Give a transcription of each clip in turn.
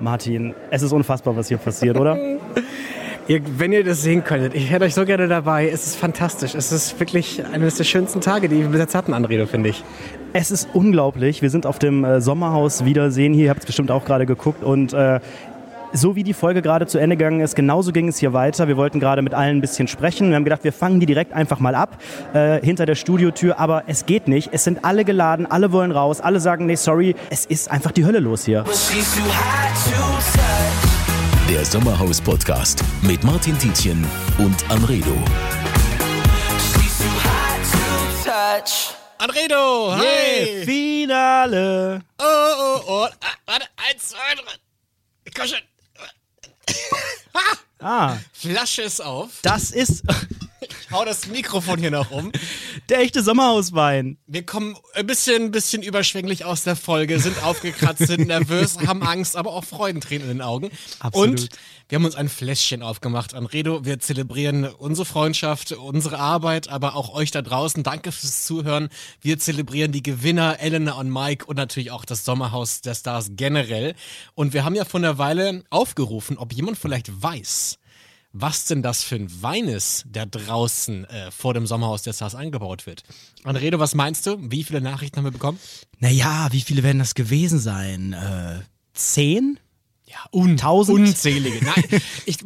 Martin, es ist unfassbar, was hier passiert, oder? Ihr, wenn ihr das sehen könntet, ich hätte euch so gerne dabei. Es ist fantastisch. Es ist wirklich eines der schönsten Tage, die wir bis jetzt hatten, Anredo, finde ich. Es ist unglaublich. Wir sind auf dem äh, Sommerhaus Wiedersehen hier. Ihr habt es bestimmt auch gerade geguckt. Und äh, so wie die Folge gerade zu Ende gegangen ist, genauso ging es hier weiter. Wir wollten gerade mit allen ein bisschen sprechen. Wir haben gedacht, wir fangen die direkt einfach mal ab äh, hinter der Studiotür. Aber es geht nicht. Es sind alle geladen, alle wollen raus, alle sagen, nee, sorry. Es ist einfach die Hölle los hier. Der Sommerhaus-Podcast mit Martin Tietjen und Anredo. Anredo, Hey, Finale! Oh, oh, oh. Ah, warte, eins, zwei, drei. Komm schon. Ah, Flasche ist auf. das ist Ich hau das Mikrofon hier noch um. der echte Sommerhauswein. Wir kommen ein bisschen, bisschen überschwänglich aus der Folge, sind aufgekratzt, sind nervös, haben Angst, aber auch Freudentränen in den Augen. Absolut. Und wir haben uns ein Fläschchen aufgemacht. Anredo, wir zelebrieren unsere Freundschaft, unsere Arbeit, aber auch euch da draußen. Danke fürs Zuhören. Wir zelebrieren die Gewinner, Elena und Mike und natürlich auch das Sommerhaus der Stars generell. Und wir haben ja vor einer Weile aufgerufen, ob jemand vielleicht weiß, was denn das für ein Wein ist, der draußen äh, vor dem Sommerhaus der Stars angebaut wird. Anredo, was meinst du? Wie viele Nachrichten haben wir bekommen? Naja, wie viele werden das gewesen sein? Äh, zehn? Ja, un Tausend? unzählige. Nein, ich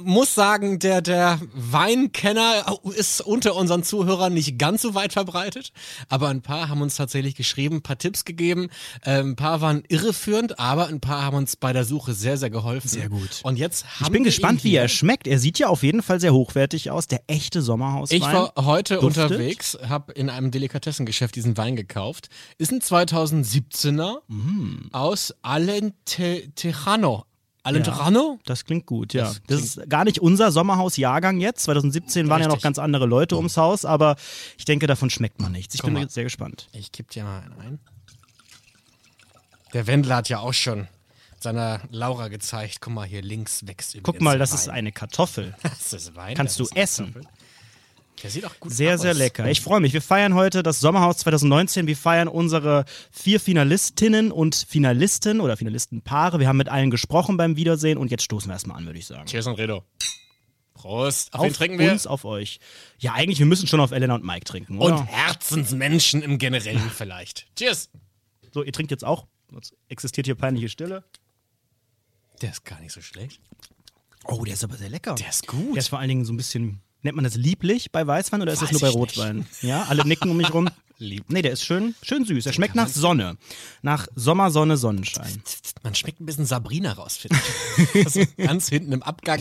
muss sagen, der, der Weinkenner ist unter unseren Zuhörern nicht ganz so weit verbreitet, aber ein paar haben uns tatsächlich geschrieben, ein paar Tipps gegeben, äh, ein paar waren irreführend, aber ein paar haben uns bei der Suche sehr, sehr geholfen. Sehr gut. Und jetzt haben Ich bin gespannt, wie er schmeckt. Er sieht ja auf jeden Fall sehr hochwertig aus. Der echte Sommerhauswein. Ich war heute Duftet? unterwegs, habe in einem Delikatessengeschäft diesen Wein gekauft. Ist ein 2017er Mm. aus Alentejano. Alentejano? Das klingt gut, ja. Das Das, ist gar nicht unser Sommerhaus-Jahrgang jetzt. 2017 waren ja noch ganz andere Leute ums Haus, aber ich denke, davon schmeckt man nichts. Ich Guck bin mal. jetzt sehr gespannt. Ich kipp dir mal einen ein. Der Wendler hat ja auch schon seiner Laura gezeigt. Guck mal, hier links wächst übrigens Guck mal, das ist Wein. eine Kartoffel. Das ist Wein. Kannst das du ist essen. Kartoffel. Der sieht auch gut Sehr, aus. sehr lecker. Ich freue mich. Wir feiern heute das Sommerhaus 2019. Wir feiern unsere vier Finalistinnen und Finalisten oder Finalistenpaare. Wir haben mit allen gesprochen beim Wiedersehen und jetzt stoßen wir erstmal an, würde ich sagen. Cheers und Redo. Prost. Auf, Auf trinken wir? uns, auf euch. Ja, eigentlich, wir müssen schon auf Elena und Mike trinken, oder? Und Herzensmenschen im Generellen vielleicht. Cheers. So, ihr trinkt jetzt auch. Sonst existiert hier peinliche Stille. Der ist gar nicht so schlecht. Oh, der ist aber sehr lecker. Der ist gut. Der ist vor allen Dingen so ein bisschen, nennt man das lieblich bei Weißwein oder ist das nur bei ich nicht. Rotwein? Ja, alle nicken um mich rum. Lieb. Nee, der ist schön, schön süß. Er schmeckt nach Sonne. Nach Sommer, Sonne, Sonnenschein. Man schmeckt ein bisschen Sabrina raus, finde ich. Ist ganz hinten im Abgang.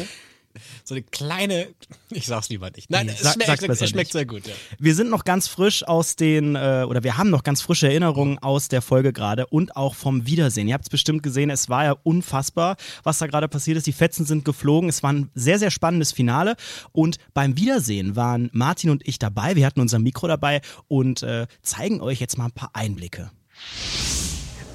So eine kleine. Ich sag's lieber nicht. Nein, Nee, es sag- schmeckt, es besser schmeckt nicht. sehr gut, ja. Wir sind noch ganz frisch aus den, äh, oder wir haben noch ganz frische Erinnerungen aus der Folge gerade und auch vom Wiedersehen. Ihr habt es bestimmt gesehen, es war ja unfassbar, was da gerade passiert ist. Die Fetzen sind geflogen. Es war ein sehr, sehr spannendes Finale. Und beim Wiedersehen waren Martin und ich dabei. Wir hatten unser Mikro dabei und äh, zeigen euch jetzt mal ein paar Einblicke.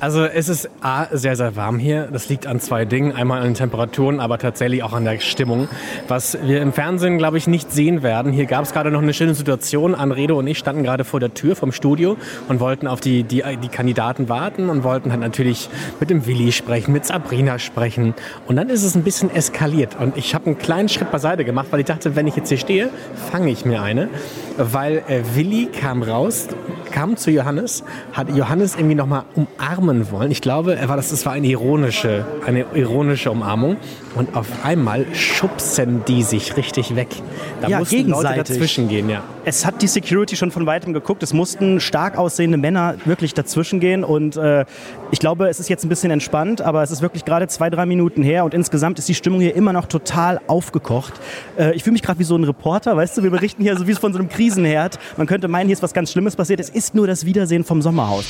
Also es ist A, sehr, sehr warm hier. Das liegt an zwei Dingen. Einmal an den Temperaturen, aber tatsächlich auch an der Stimmung. Was wir im Fernsehen, glaube ich, nicht sehen werden. Hier gab es gerade noch eine schöne Situation. Anredo und ich standen gerade vor der Tür vom Studio und wollten auf die, die, die Kandidaten warten und wollten halt natürlich mit dem Willi sprechen, mit Sabrina sprechen. Und dann ist es ein bisschen eskaliert. Und ich habe einen kleinen Schritt beiseite gemacht, weil ich dachte, wenn ich jetzt hier stehe, fange ich mir eine. Weil äh, Willi kam raus, kam zu Johannes, hat Johannes irgendwie nochmal umarmen wollen. Ich glaube, er war das, das war eine ironische, eine ironische Umarmung. Und auf einmal schubsen die sich richtig weg. Da Ja, mussten Leute dazwischen gehen, ja. Es hat die Security schon von weitem geguckt. Es mussten stark aussehende Männer wirklich dazwischen gehen. Und äh, ich glaube, es ist jetzt ein bisschen entspannt, aber es ist wirklich gerade zwei, drei Minuten her. Und insgesamt ist die Stimmung hier immer noch total aufgekocht. Äh, ich fühle mich gerade wie so ein Reporter, weißt du? Wir berichten hier so wie von so einem Krisenherd. Man könnte meinen, hier ist was ganz Schlimmes passiert. Es ist nur das Wiedersehen vom Sommerhaus.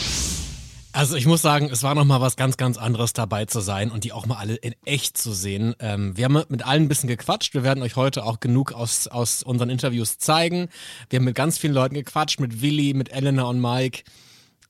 Also ich muss sagen, es war noch mal was ganz, ganz anderes dabei zu sein und die auch mal alle in echt zu sehen. Ähm, wir haben mit allen ein bisschen gequatscht. Wir werden euch heute auch genug aus, aus unseren Interviews zeigen. Wir haben mit ganz vielen Leuten gequatscht, mit Willi, mit Elena und Mike.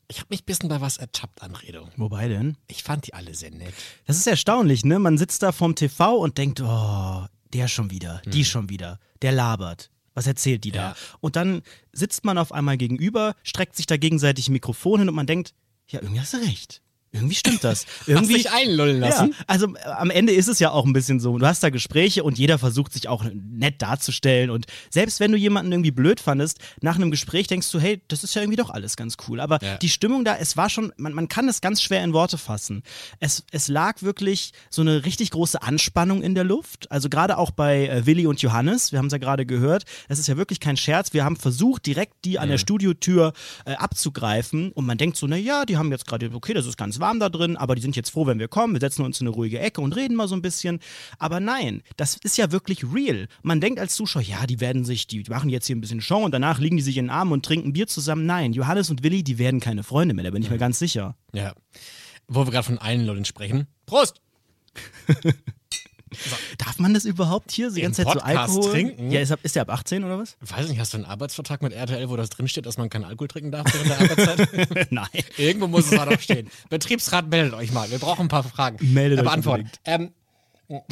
Ich habe mich ein bisschen bei was ertappt, Anredo. Wobei denn? Ich fand die alle sehr nett. Das ist erstaunlich, ne? Man sitzt da vorm TV und denkt, oh, der schon wieder, die schon wieder, der labert. Was erzählt die da? Ja. Und dann sitzt man auf einmal gegenüber, streckt sich da gegenseitig ein Mikrofon hin und man denkt, ja, irgendwie hast du recht. Irgendwie stimmt das. Irgendwie Irgendwie dich einlullen lassen. Ja, also äh, am Ende ist es ja auch ein bisschen so. Du hast da Gespräche und jeder versucht sich auch nett darzustellen. Und selbst wenn du jemanden irgendwie blöd fandest, nach einem Gespräch denkst du, hey, das ist ja irgendwie doch alles ganz cool. Aber Ja. die Stimmung da, es war schon, man, man kann es ganz schwer in Worte fassen. Es, es lag wirklich so eine richtig große Anspannung in der Luft. Also gerade auch bei äh, Willi und Johannes, wir haben es ja gerade gehört, es ist ja wirklich kein Scherz. Wir haben versucht, direkt die an der Studiotür äh, abzugreifen. Und man denkt so, na ja, die haben jetzt gerade, okay, das ist ganz warm da drin, aber die sind jetzt froh, wenn wir kommen. Wir setzen uns in eine ruhige Ecke und reden mal so ein bisschen. Aber nein, das ist ja wirklich real. Man denkt als Zuschauer, ja, die werden sich, die machen jetzt hier ein bisschen Show und danach liegen die sich in den Armen und trinken Bier zusammen. Nein, Johannes und Willi, die werden keine Freunde mehr, da bin ich mir ganz sicher. Ja. Wo wir gerade von Einlullen sprechen. Prost! Darf man das überhaupt hier die Im ganze Zeit so Podcast Alkohol? trinken? Ja, ist, er- ist der ab 18 oder was? Weiß nicht, hast du einen Arbeitsvertrag mit RTL, wo das drinsteht, dass man keinen Alkohol trinken darf während der Arbeitszeit? Nein. Irgendwo muss es da doch stehen. Betriebsrat, meldet euch mal. Wir brauchen ein paar Fragen. Meldet äh, euch beantworten. Ähm,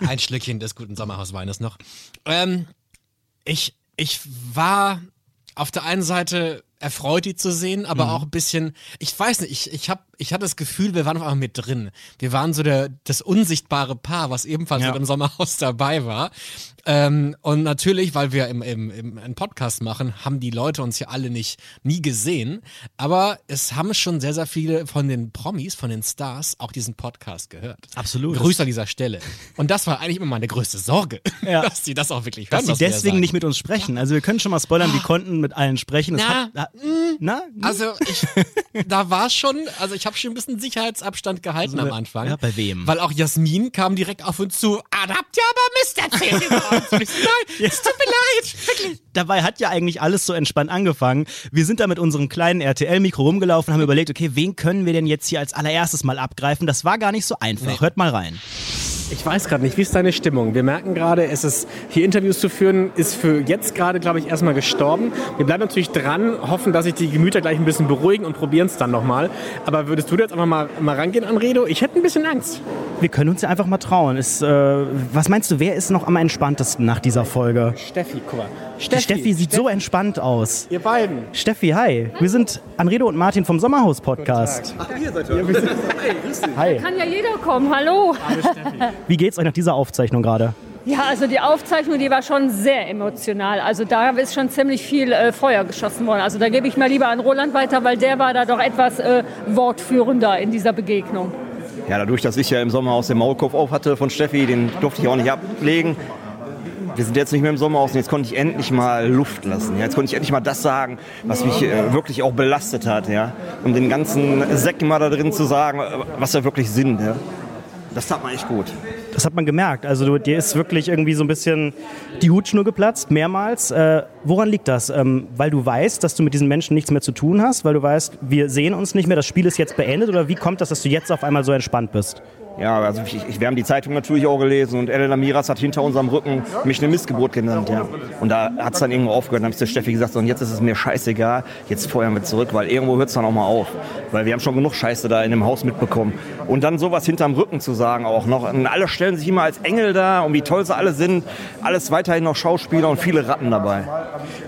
ein Schlückchen des guten Sommerhausweines noch. Ähm, ich, ich war auf der einen Seite erfreut, die zu sehen, aber auch ein bisschen, ich weiß nicht, ich, ich, hab, ich hatte das Gefühl, wir waren auf einmal mit drin. Wir waren so der, das unsichtbare Paar, was ebenfalls Ja. mit im Sommerhaus dabei war. Ähm, und natürlich, weil wir im, im, im einen Podcast machen, haben die Leute uns ja alle nicht nie gesehen. Aber es haben schon sehr, sehr viele von den Promis, von den Stars auch diesen Podcast gehört. Absolut. Grüße an dieser Stelle. Und das war eigentlich immer meine größte Sorge, Ja. dass sie das auch wirklich hören. Dass sie deswegen nicht mit uns sprechen. Also wir können schon mal spoilern, wir konnten mit allen sprechen. Das Na, hat, na, na? Also ich, da war schon, also ich habe schon ein bisschen Sicherheitsabstand gehalten Also, am Anfang. ja, bei wem? Weil auch Jasmin kam direkt auf uns zu, ah, da habt ihr aber Mist erzählt über uns. Und ich nein, es tut mir leid, wirklich. Dabei hat ja eigentlich alles so entspannt angefangen. Wir sind da mit unserem kleinen RTL-Mikro rumgelaufen, haben überlegt, okay, wen können wir denn jetzt hier als allererstes mal abgreifen? Das war gar nicht so einfach. Hört mal rein. Ich weiß gerade nicht, wie ist deine Stimmung? Wir merken gerade, es ist, hier Interviews zu führen, ist für jetzt gerade, glaube ich, erstmal gestorben. Wir bleiben natürlich dran, hoffen, dass sich die Gemüter gleich ein bisschen beruhigen und probieren es dann nochmal. Aber würdest du jetzt einfach mal, mal rangehen an Redo? Ich hätte ein bisschen Angst. Wir können uns ja einfach mal trauen. Ist, äh, was meinst du, wer ist noch am entspanntesten nach dieser Folge? Steffi, guck mal. Die Steffi sieht so entspannt aus. Ihr beiden. Steffi, hi. Wir sind Anredo und Martin vom Sommerhaus-Podcast. Hi. Kann ja jeder kommen, hallo. Wie geht's euch nach dieser Aufzeichnung gerade? Ja, also die Aufzeichnung, die war schon sehr emotional. Also da ist schon ziemlich viel äh, Feuer geschossen worden. Also da gebe ich mal lieber an Roland weiter, weil der war da doch etwas äh, wortführender in dieser Begegnung. Ja, dadurch, dass ich ja im Sommerhaus den Maulkorb auf hatte von Steffi, den durfte ich auch nicht ablegen. Wir sind jetzt nicht mehr im Sommerhaus und jetzt konnte ich endlich mal Luft lassen. Ja, jetzt konnte ich endlich mal das sagen, was mich äh, wirklich auch belastet hat. Ja, um den ganzen Säcken mal da drin zu sagen, äh, was wir wirklich sind. Ja. Das tat mir echt gut. Das hat man gemerkt. Also du, dir ist wirklich irgendwie so ein bisschen die Hutschnur geplatzt, mehrmals. Äh, woran liegt das? Ähm, weil du weißt, dass du mit diesen Menschen nichts mehr zu tun hast? Weil du weißt, wir sehen uns nicht mehr, das Spiel ist jetzt beendet? Oder wie kommt das, dass du jetzt auf einmal so entspannt bist? Ja, also ich, ich, wir haben die Zeitung natürlich auch gelesen und Elena Miras hat hinter unserem Rücken mich eine Missgeburt genannt, ja. Und da hat es dann irgendwo aufgehört. Dann habe ich zu Steffi gesagt, so, und jetzt ist es mir scheißegal, jetzt feuern wir zurück, weil irgendwo hört es dann auch mal auf. Weil wir haben schon genug Scheiße da in dem Haus mitbekommen. Und dann sowas hinterm Rücken zu sagen auch noch. Und alle stellen sich immer als Engel da und wie toll sie alle sind. Alles weiterhin noch Schauspieler und viele Ratten dabei.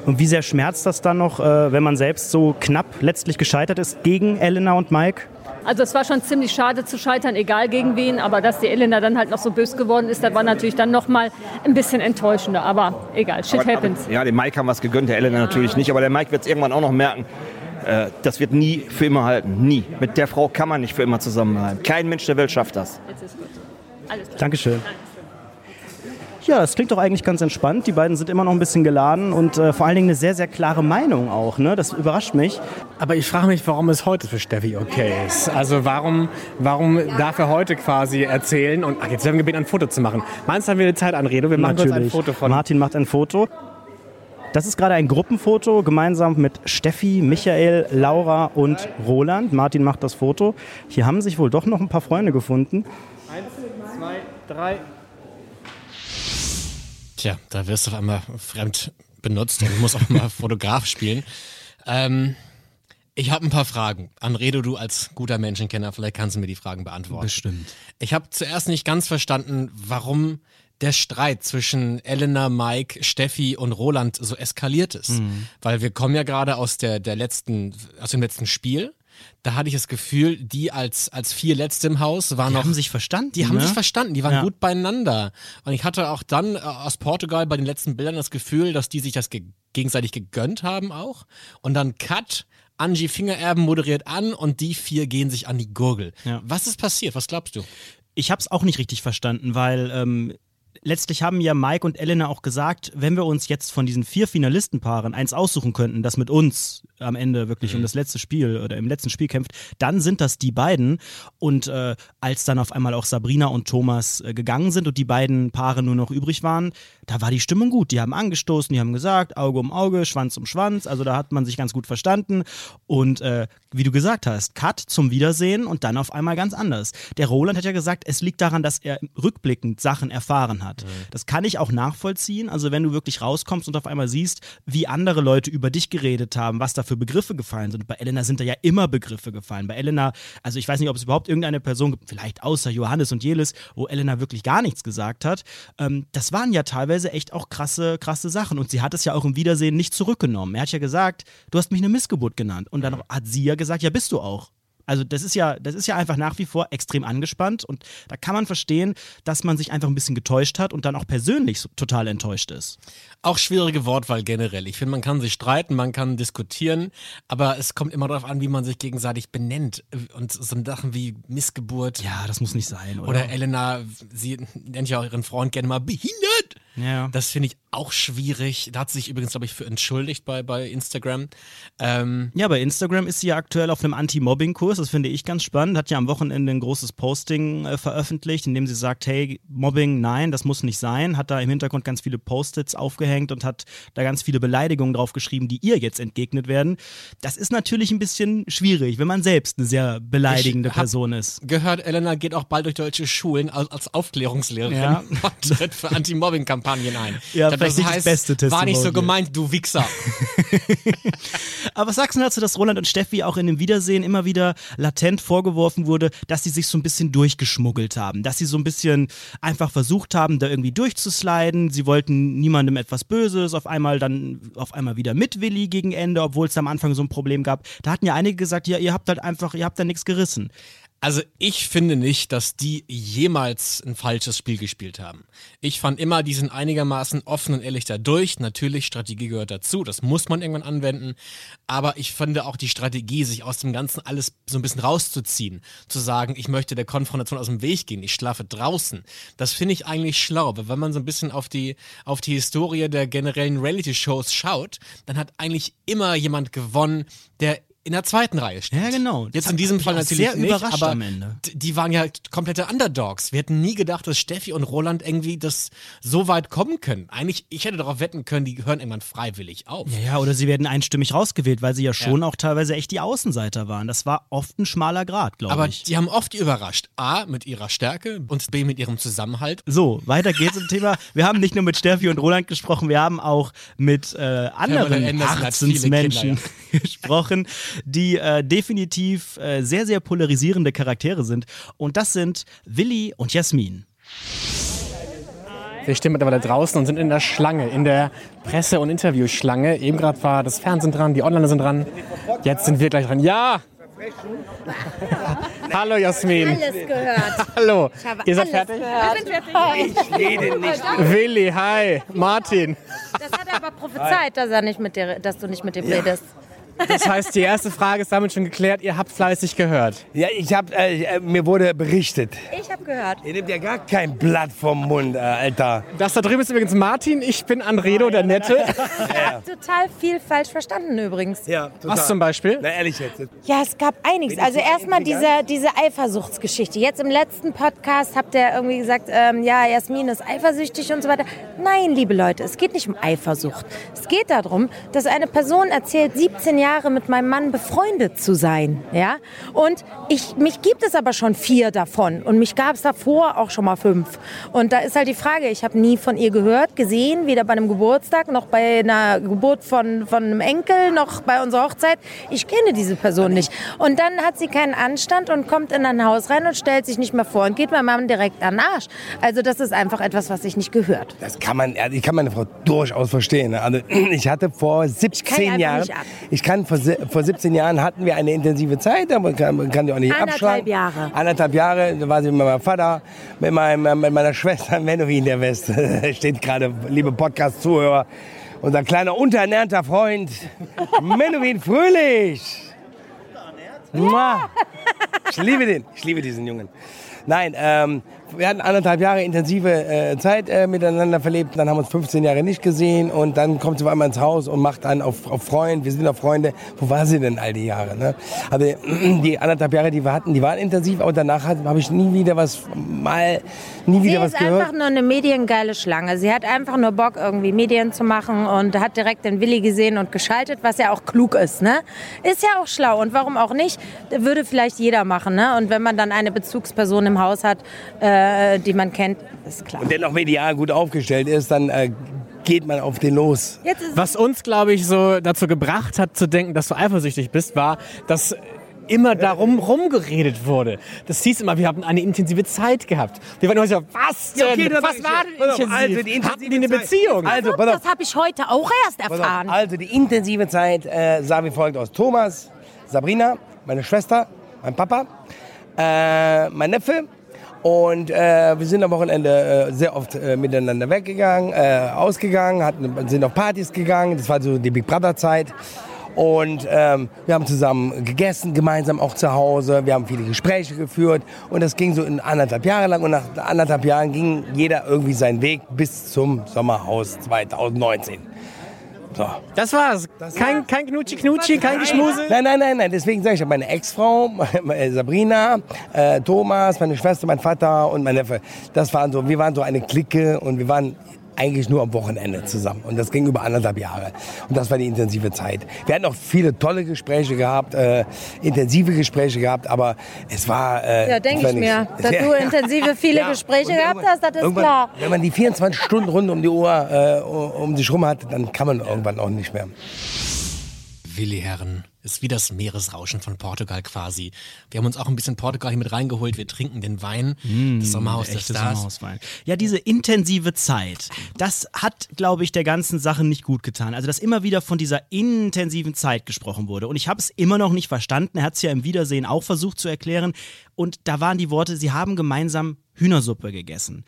Und wie sehr schmerzt das dann noch, äh, wenn man selbst so knapp letztlich gescheitert ist gegen Elena und Mike? Also es war schon ziemlich schade zu scheitern, egal gegen wen. Aber dass die Elena dann halt noch so bös geworden ist, das war natürlich dann noch mal ein bisschen enttäuschender. Aber egal, shit happens. Ja, dem Mike haben wir es gegönnt, der Elena natürlich nicht. Aber der Mike wird es irgendwann auch noch merken. Äh, das wird nie für immer halten. Nie. Mit der Frau kann man nicht für immer zusammenbleiben. Kein Mensch der Welt schafft das. Jetzt ist gut. Alles klar. Dankeschön. Ja, das klingt doch eigentlich ganz entspannt. Die beiden sind immer noch ein bisschen geladen und äh, vor allen Dingen eine sehr, sehr klare Meinung auch. Ne? Das überrascht mich. Aber ich frage mich, warum es heute für Steffi okay ist. Also warum, warum darf er heute quasi erzählen und ach, jetzt werden wir gebeten, ein Foto zu machen. Meinst du, haben wir eine Zeitanrede? Wir machen kurz ein Foto von. Martin macht ein Foto. Das ist gerade ein Gruppenfoto gemeinsam mit Steffi, Michael, Laura und Roland. Martin macht das Foto. Hier haben sich wohl doch noch ein paar Freunde gefunden. Eins, zwei, drei. Tja, da wirst du auf einmal fremd benutzt und muss auch mal Fotograf spielen. Ähm, ich habe ein paar Fragen. Anredo, du als guter Menschenkenner, vielleicht kannst du mir die Fragen beantworten. Bestimmt. Ich habe zuerst nicht ganz verstanden, warum der Streit zwischen Elena, Mike, Steffi und Roland so eskaliert ist. Weil wir kommen ja gerade aus der, der letzten, aus dem letzten Spiel. Da hatte ich das Gefühl, die als, als vier Letzte im Haus waren Die noch. haben sich verstanden. die haben ne? sich verstanden, die waren Ja. gut beieinander. Und ich hatte auch dann äh, aus Portugal bei den letzten Bildern das Gefühl, dass die sich das ge gegenseitig gegönnt haben auch. Und dann Cut, Angie Fingererben moderiert an und die vier gehen sich an die Gurgel. Ja. Was ist passiert? Was glaubst du? Ich habe es auch nicht richtig verstanden, weil ähm, letztlich haben ja Mike und Elena auch gesagt, wenn wir uns jetzt von diesen vier Finalistenpaaren eins aussuchen könnten, das mit uns am Ende wirklich um das letzte Spiel oder im letzten Spiel kämpft, dann sind das die beiden. Und äh, als dann auf einmal auch Sabrina und Thomas äh, gegangen sind und die beiden Paare nur noch übrig waren, da war die Stimmung gut. Die haben angestoßen, die haben gesagt, Auge um Auge, Schwanz um Schwanz. Also da hat man sich ganz gut verstanden. Und äh, wie du gesagt hast, Cut zum Wiedersehen und dann auf einmal ganz anders. Der Roland hat ja gesagt, es liegt daran, dass er rückblickend Sachen erfahren hat. Das kann ich auch nachvollziehen. Also wenn du wirklich rauskommst und auf einmal siehst, wie andere Leute über dich geredet haben, was da für Begriffe gefallen sind. Bei Elena sind da ja immer Begriffe gefallen. Bei Elena, also ich weiß nicht, ob es überhaupt irgendeine Person gibt, vielleicht außer Johannes und Jelis, wo Elena wirklich gar nichts gesagt hat. Ähm, das waren ja teilweise echt auch krasse, krasse Sachen. Und sie hat es ja auch im Wiedersehen nicht zurückgenommen. Er hat ja gesagt, du hast mich eine Missgeburt genannt. Und dann hat sie ja gesagt, ja, bist du auch. Also das ist ja, das ist ja einfach nach wie vor extrem angespannt und da kann man verstehen, dass man sich einfach ein bisschen getäuscht hat und dann auch persönlich total enttäuscht ist. Auch schwierige Wortwahl generell. Ich finde, man kann sich streiten, man kann diskutieren, aber es kommt immer darauf an, wie man sich gegenseitig benennt. Und so Sachen wie Missgeburt Ja, das muss nicht sein, oder? oder Elena, sie nennt ja auch ihren Freund gerne mal behindert. Ja. Das finde ich auch schwierig. Da hat sie sich übrigens, glaube ich, für entschuldigt bei, bei Instagram. Ähm, Ja, bei Instagram ist sie ja aktuell auf einem Anti-Mobbing-Kurs. Das finde ich ganz spannend. Hat ja am Wochenende ein großes Posting äh, veröffentlicht, in dem sie sagt, hey, Mobbing, nein, das muss nicht sein. Hat da im Hintergrund ganz viele Post-its aufgehängt und hat da ganz viele Beleidigungen drauf geschrieben, die ihr jetzt entgegnet werden. Das ist natürlich ein bisschen schwierig, wenn man selbst eine sehr beleidigende Person ist. gehört, Elena geht auch bald durch deutsche Schulen als, als Aufklärungslehrerin Ja. und tritt für Anti-Mobbing-Kampagnen ein. Ja, das vielleicht nicht das beste war nicht so gemeint, du Wichser. Aber was sagst du dazu, dass Roland und Steffi auch in dem Wiedersehen immer wieder latent vorgeworfen wurde, dass sie sich so ein bisschen durchgeschmuggelt haben, dass sie so ein bisschen einfach versucht haben, da irgendwie durchzusliden. Sie wollten niemandem etwas Böses, auf einmal dann auf einmal wieder mit Willi gegen Ende, obwohl es am Anfang so ein Problem gab. Da hatten ja einige gesagt, ja, ihr habt halt einfach, ihr habt da nichts gerissen. Also ich finde nicht, dass die jemals ein falsches Spiel gespielt haben. Ich fand immer, die sind einigermaßen offen und ehrlich dadurch. Natürlich, Strategie gehört dazu, das muss man irgendwann anwenden. Aber ich finde auch die Strategie, sich aus dem Ganzen alles so ein bisschen rauszuziehen. Zu sagen, ich möchte der Konfrontation aus dem Weg gehen, ich schlafe draußen. Das finde ich eigentlich schlau. Weil wenn man so ein bisschen auf die, auf die Historie der generellen Reality-Shows schaut, dann hat eigentlich immer jemand gewonnen, der in der zweiten Reihe steht. Ja, genau. Jetzt Das in diesem Fall natürlich sehr nicht, überrascht aber am Ende. die waren ja komplette Underdogs. Wir hätten nie gedacht, dass Steffi und Roland irgendwie das so weit kommen können. Eigentlich, ich hätte darauf wetten können, die hören irgendwann freiwillig auf. Ja, ja, oder sie werden einstimmig rausgewählt, weil sie ja schon auch teilweise echt die Außenseiter waren. Das war oft ein schmaler Grad, glaube Aber ich. die haben oft überrascht. A, mit ihrer Stärke und B, mit ihrem Zusammenhalt. So, weiter geht's im Thema. Wir haben nicht nur mit Steffi und Roland gesprochen, wir haben auch mit äh, anderen Herzensmenschen Kinder, gesprochen, die äh, definitiv äh, sehr, sehr polarisierende Charaktere sind. Und das sind Willi und Jasmin. Wir stehen mittlerweile draußen und sind in der Schlange, in der Presse- und Interviewschlange. Eben gerade war das Fernsehen dran, die Online sind dran. Jetzt sind wir gleich dran. Ja! Hallo Jasmin. alles gehört. Hallo. Ich Ihr seid alles fertig? gehört. Willi, hi. Martin. Das hat er aber prophezeit, dass, er nicht mit dir, dass du nicht mit ihm redest. Das heißt, die erste Frage ist damit schon geklärt. Ihr habt fleißig gehört. Ja, ich hab, äh, äh, mir wurde berichtet. Ich habe gehört. Ihr nehmt ja gar kein Blatt vom Mund, äh, Alter. Das da drüben ist übrigens Martin. Ich bin Andredo, der Nette. Total viel falsch verstanden übrigens. Ja, total. Was zum Beispiel? Na, ehrlich jetzt. Ja, es gab einiges. Also erstmal diese, diese Eifersuchtsgeschichte. Jetzt im letzten Podcast habt ihr irgendwie gesagt, ähm, ja, Jasmin ist eifersüchtig und so weiter. Nein, liebe Leute, es geht nicht um Eifersucht. Es geht darum, dass eine Person erzählt, 17 Jahre mit meinem Mann befreundet zu sein. Ja? Und ich, mich gibt es aber schon vier davon. Und mich gab es davor auch schon mal fünf. Und da ist halt die Frage, ich habe nie von ihr gehört, gesehen, weder bei einem Geburtstag noch bei einer Geburt von, von einem Enkel noch bei unserer Hochzeit. Ich kenne diese Person nicht. Und dann hat sie keinen Anstand und kommt in ein Haus rein und stellt sich nicht mehr vor und geht meinem Mann direkt an den Arsch. Also das ist einfach etwas, was sich nicht gehört. Das kann man, ich kann meine Frau durchaus verstehen. ne? Also ich hatte vor kann 17 einfach Jahren, ich kann kann, vor, vor 17 Jahren hatten wir eine intensive Zeit, aber man kann, man kann die auch nicht Anderthalb abschlagen. Jahre. Anderthalb Jahre, da war sie mit meinem Vater, mit, meinem, mit meiner Schwester Menowin der West. Steht gerade, liebe Podcast-Zuhörer, unser kleiner unterernährter Freund Menowin Fröhlich. Mua. Ich liebe den, ich liebe diesen Jungen. Nein, ähm, wir hatten anderthalb Jahre intensive äh, Zeit äh, miteinander verlebt, dann haben wir uns 15 Jahre nicht gesehen und dann kommt sie auf einmal ins Haus und macht dann auf, auf Freund, wir sind auf Freunde. Wo war sie denn all die Jahre? Ne? Aber die anderthalb Jahre, die wir hatten, die waren intensiv, aber danach habe ich nie wieder was, mal, nie Sie wieder was ist gehört. einfach nur eine mediengeile Schlange. Sie hat einfach nur Bock, irgendwie Medien zu machen und hat direkt den Willi gesehen und geschaltet, was ja auch klug ist. Ne? Ist ja auch schlau und warum auch nicht? Würde vielleicht jeder machen. Ne? Und wenn man dann eine Bezugsperson im Haus hat, äh, die man kennt, ist klar. Und der noch medial gut aufgestellt ist, dann äh, geht man auf den los. Jetzt ist Was uns, glaube ich, so dazu gebracht hat zu denken, dass du eifersüchtig bist, war, dass immer darum rumgeredet wurde. Das hieß immer, wir haben eine intensive Zeit gehabt. Wir waren immer so, was denn? Ja, okay, was war denn intensiv? also die intensive Hatten die eine Zeit. Beziehung? Also, auf. das habe ich heute auch erst erfahren. Also die intensive Zeit äh, sah wie folgt aus. Thomas, Sabrina, meine Schwester, mein Papa, äh, mein Neffe. Und äh, wir sind am Wochenende äh, sehr oft äh, miteinander weggegangen, äh, ausgegangen, hatten, sind auf Partys gegangen. Das war so die Big Brother Zeit. Und ähm, wir haben zusammen gegessen, gemeinsam auch zu Hause. Wir haben viele Gespräche geführt. Und das ging so in anderthalb Jahre lang. Und nach anderthalb Jahren ging jeder irgendwie seinen Weg bis zum Sommerhaus 2019. So. Das war's. Kein, kein Knutschi-Knutschi, kein Geschmuse. Nein, nein, nein, nein. Deswegen sage ich ja, meine Ex-Frau, meine Sabrina, äh, Thomas, meine Schwester, mein Vater und mein Neffe. Das waren so, wir waren so eine Clique und wir waren eigentlich nur am Wochenende zusammen. Und das ging über anderthalb Jahre. Und das war die intensive Zeit. Wir hatten auch viele tolle Gespräche gehabt, äh, intensive Gespräche gehabt, aber es war... Äh, Ja, denke ich mir. nichts. Dass du intensive viele Ja, Gespräche gehabt hast, das ist klar. Wenn man die 24 Stunden rund um die Uhr äh, um sich rum hat, dann kann man irgendwann auch nicht mehr. Willi Herren, ist wie das Meeresrauschen von Portugal quasi. Wir haben uns auch ein bisschen Portugal hier mit reingeholt. Wir trinken den Wein, das Sommerhaus der Stars. Sommerhauswein. Ja, diese intensive Zeit, das hat, glaube ich, der ganzen Sache nicht gut getan. Also, dass immer wieder von dieser intensiven Zeit gesprochen wurde. Und ich habe es immer noch nicht verstanden. Er hat es ja im Wiedersehen auch versucht zu erklären. Und da waren die Worte, sie haben gemeinsam Hühnersuppe gegessen.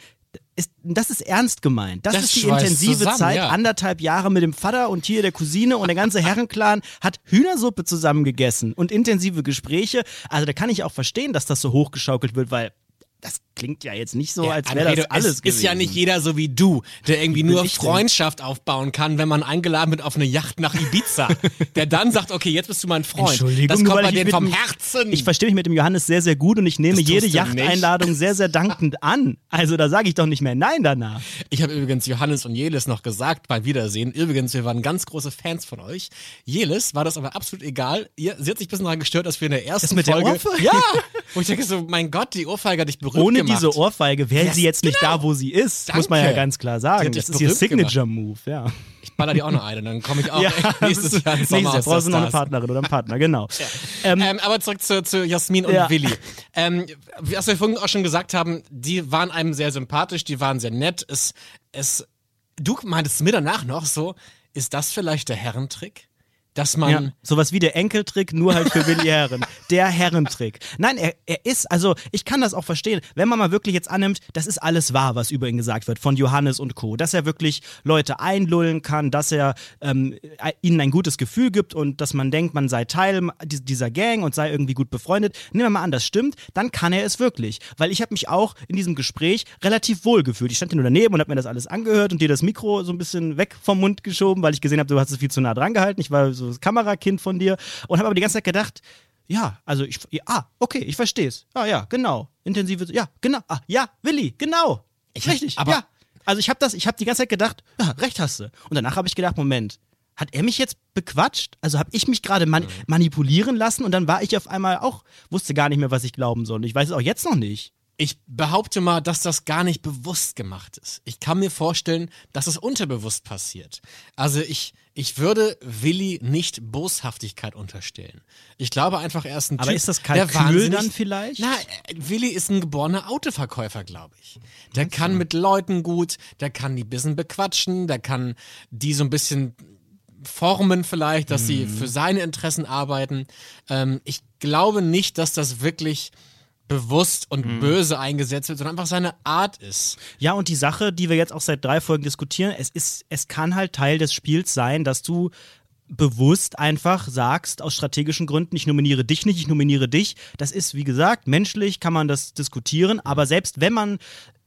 Ist, das ist ernst gemeint. Das, Das ist die intensive zusammen, Zeit, ja. anderthalb Jahre mit dem Vater und hier der Cousine und der ganze Herrenclan hat Hühnersuppe zusammen gegessen und intensive Gespräche. Also da kann ich auch verstehen, dass das so hochgeschaukelt wird, weil das klingt ja jetzt nicht so, Ja, als wäre das alles es ist ja gewesen. nicht jeder so wie du, der irgendwie nur? Freundschaft aufbauen kann, wenn man eingeladen wird auf eine Yacht nach Ibiza. der dann sagt, okay, jetzt bist du mein Freund. Entschuldigung, das kommt bei denen mit vom Herzen. Ich verstehe mich mit dem Johannes sehr, sehr gut und ich nehme jede du Yachteinladung sehr, sehr dankend an. Also da sage ich doch nicht mehr Nein danach. Ich habe übrigens Johannes und Jelis noch gesagt beim Wiedersehen. Übrigens, wir waren ganz große Fans von euch. Jelis war das aber absolut egal. Ihr, sie hat sich ein bisschen daran gestört, dass wir in der ersten Das mit der Folge... Ohrfeige? Ja! Wo ich denke so, mein Gott, die Ohrfeige hat dich berühmt Ohne gemacht. diese Ohrfeige wäre Ja, sie jetzt nicht genau. da, wo sie ist. Muss man ja Danke. ganz klar sagen. Das ist ihr Signature-Move, ja. Ich baller dir auch noch eine, dann komme ich auch ja, nächstes Jahr ins nächstes Sommerhaus Jahr brauchst du noch eine. Partnerin oder einen Partner, genau. Ähm, Ähm, aber zurück zu, zu Jasmin und Ja. Willi. Ähm, was wir vorhin auch schon gesagt haben, die waren einem sehr sympathisch, die waren sehr nett. Es, es, du meintest mir danach noch so, ist das vielleicht der Herrentrick? Dass man Ja, sowas wie der Enkeltrick, nur halt für Willi Herren. Der Herrentrick. Nein, er, er ist, also ich kann das auch verstehen, wenn man mal wirklich jetzt annimmt, das ist alles wahr, was über ihn gesagt wird, von Johannes und Co., dass er wirklich Leute einlullen kann, dass er ähm, ihnen ein gutes Gefühl gibt und dass man denkt, man sei Teil dies- dieser Gang und sei irgendwie gut befreundet. Nehmen wir mal an, das stimmt, dann kann er es wirklich. Weil ich habe mich auch in diesem Gespräch relativ wohl gefühlt. Ich stand hier nur daneben und habe mir das alles angehört und dir das Mikro so ein bisschen weg vom Mund geschoben, weil ich gesehen habe, du hast es viel zu nah dran gehalten. Ich war so das Kamerakind von dir und habe aber die ganze Zeit gedacht, ja, also ich, ja, ah, okay, ich verstehe es. Ah ja, genau. Intensive, ja, genau. Ah, ja, Willi, genau. Ich- Richtig, aber- ja. Also ich habe das, ich habe die ganze Zeit gedacht, ja, recht hast du. Und danach habe ich gedacht, Moment, hat er mich jetzt bequatscht? Also habe ich mich gerade man manipulieren lassen und dann war ich auf einmal auch, wusste gar nicht mehr, was ich glauben soll. Und ich weiß es auch jetzt noch nicht. Ich behaupte mal, dass das gar nicht bewusst gemacht ist. Ich kann mir vorstellen, dass es unterbewusst passiert. Also ich, ich würde Willi nicht Boshaftigkeit unterstellen. Ich glaube einfach, er ist ein Aber Typ, ist das der Kalkül dann vielleicht? Na, Willi ist ein geborener Autoverkäufer, glaube ich. Der kann mit Leuten gut, der kann die bisschen bequatschen, der kann die so ein bisschen formen vielleicht, dass sie für seine Interessen arbeiten. Ähm, ich glaube nicht, dass das wirklich bewusst und böse eingesetzt wird, sondern einfach seine Art ist. Ja, und die Sache, die wir jetzt auch seit drei Folgen diskutieren, es ist, es kann halt Teil des Spiels sein, dass du bewusst einfach sagst, aus strategischen Gründen, ich nominiere dich nicht, ich nominiere dich. Das ist, wie gesagt, menschlich kann man das diskutieren, aber selbst wenn man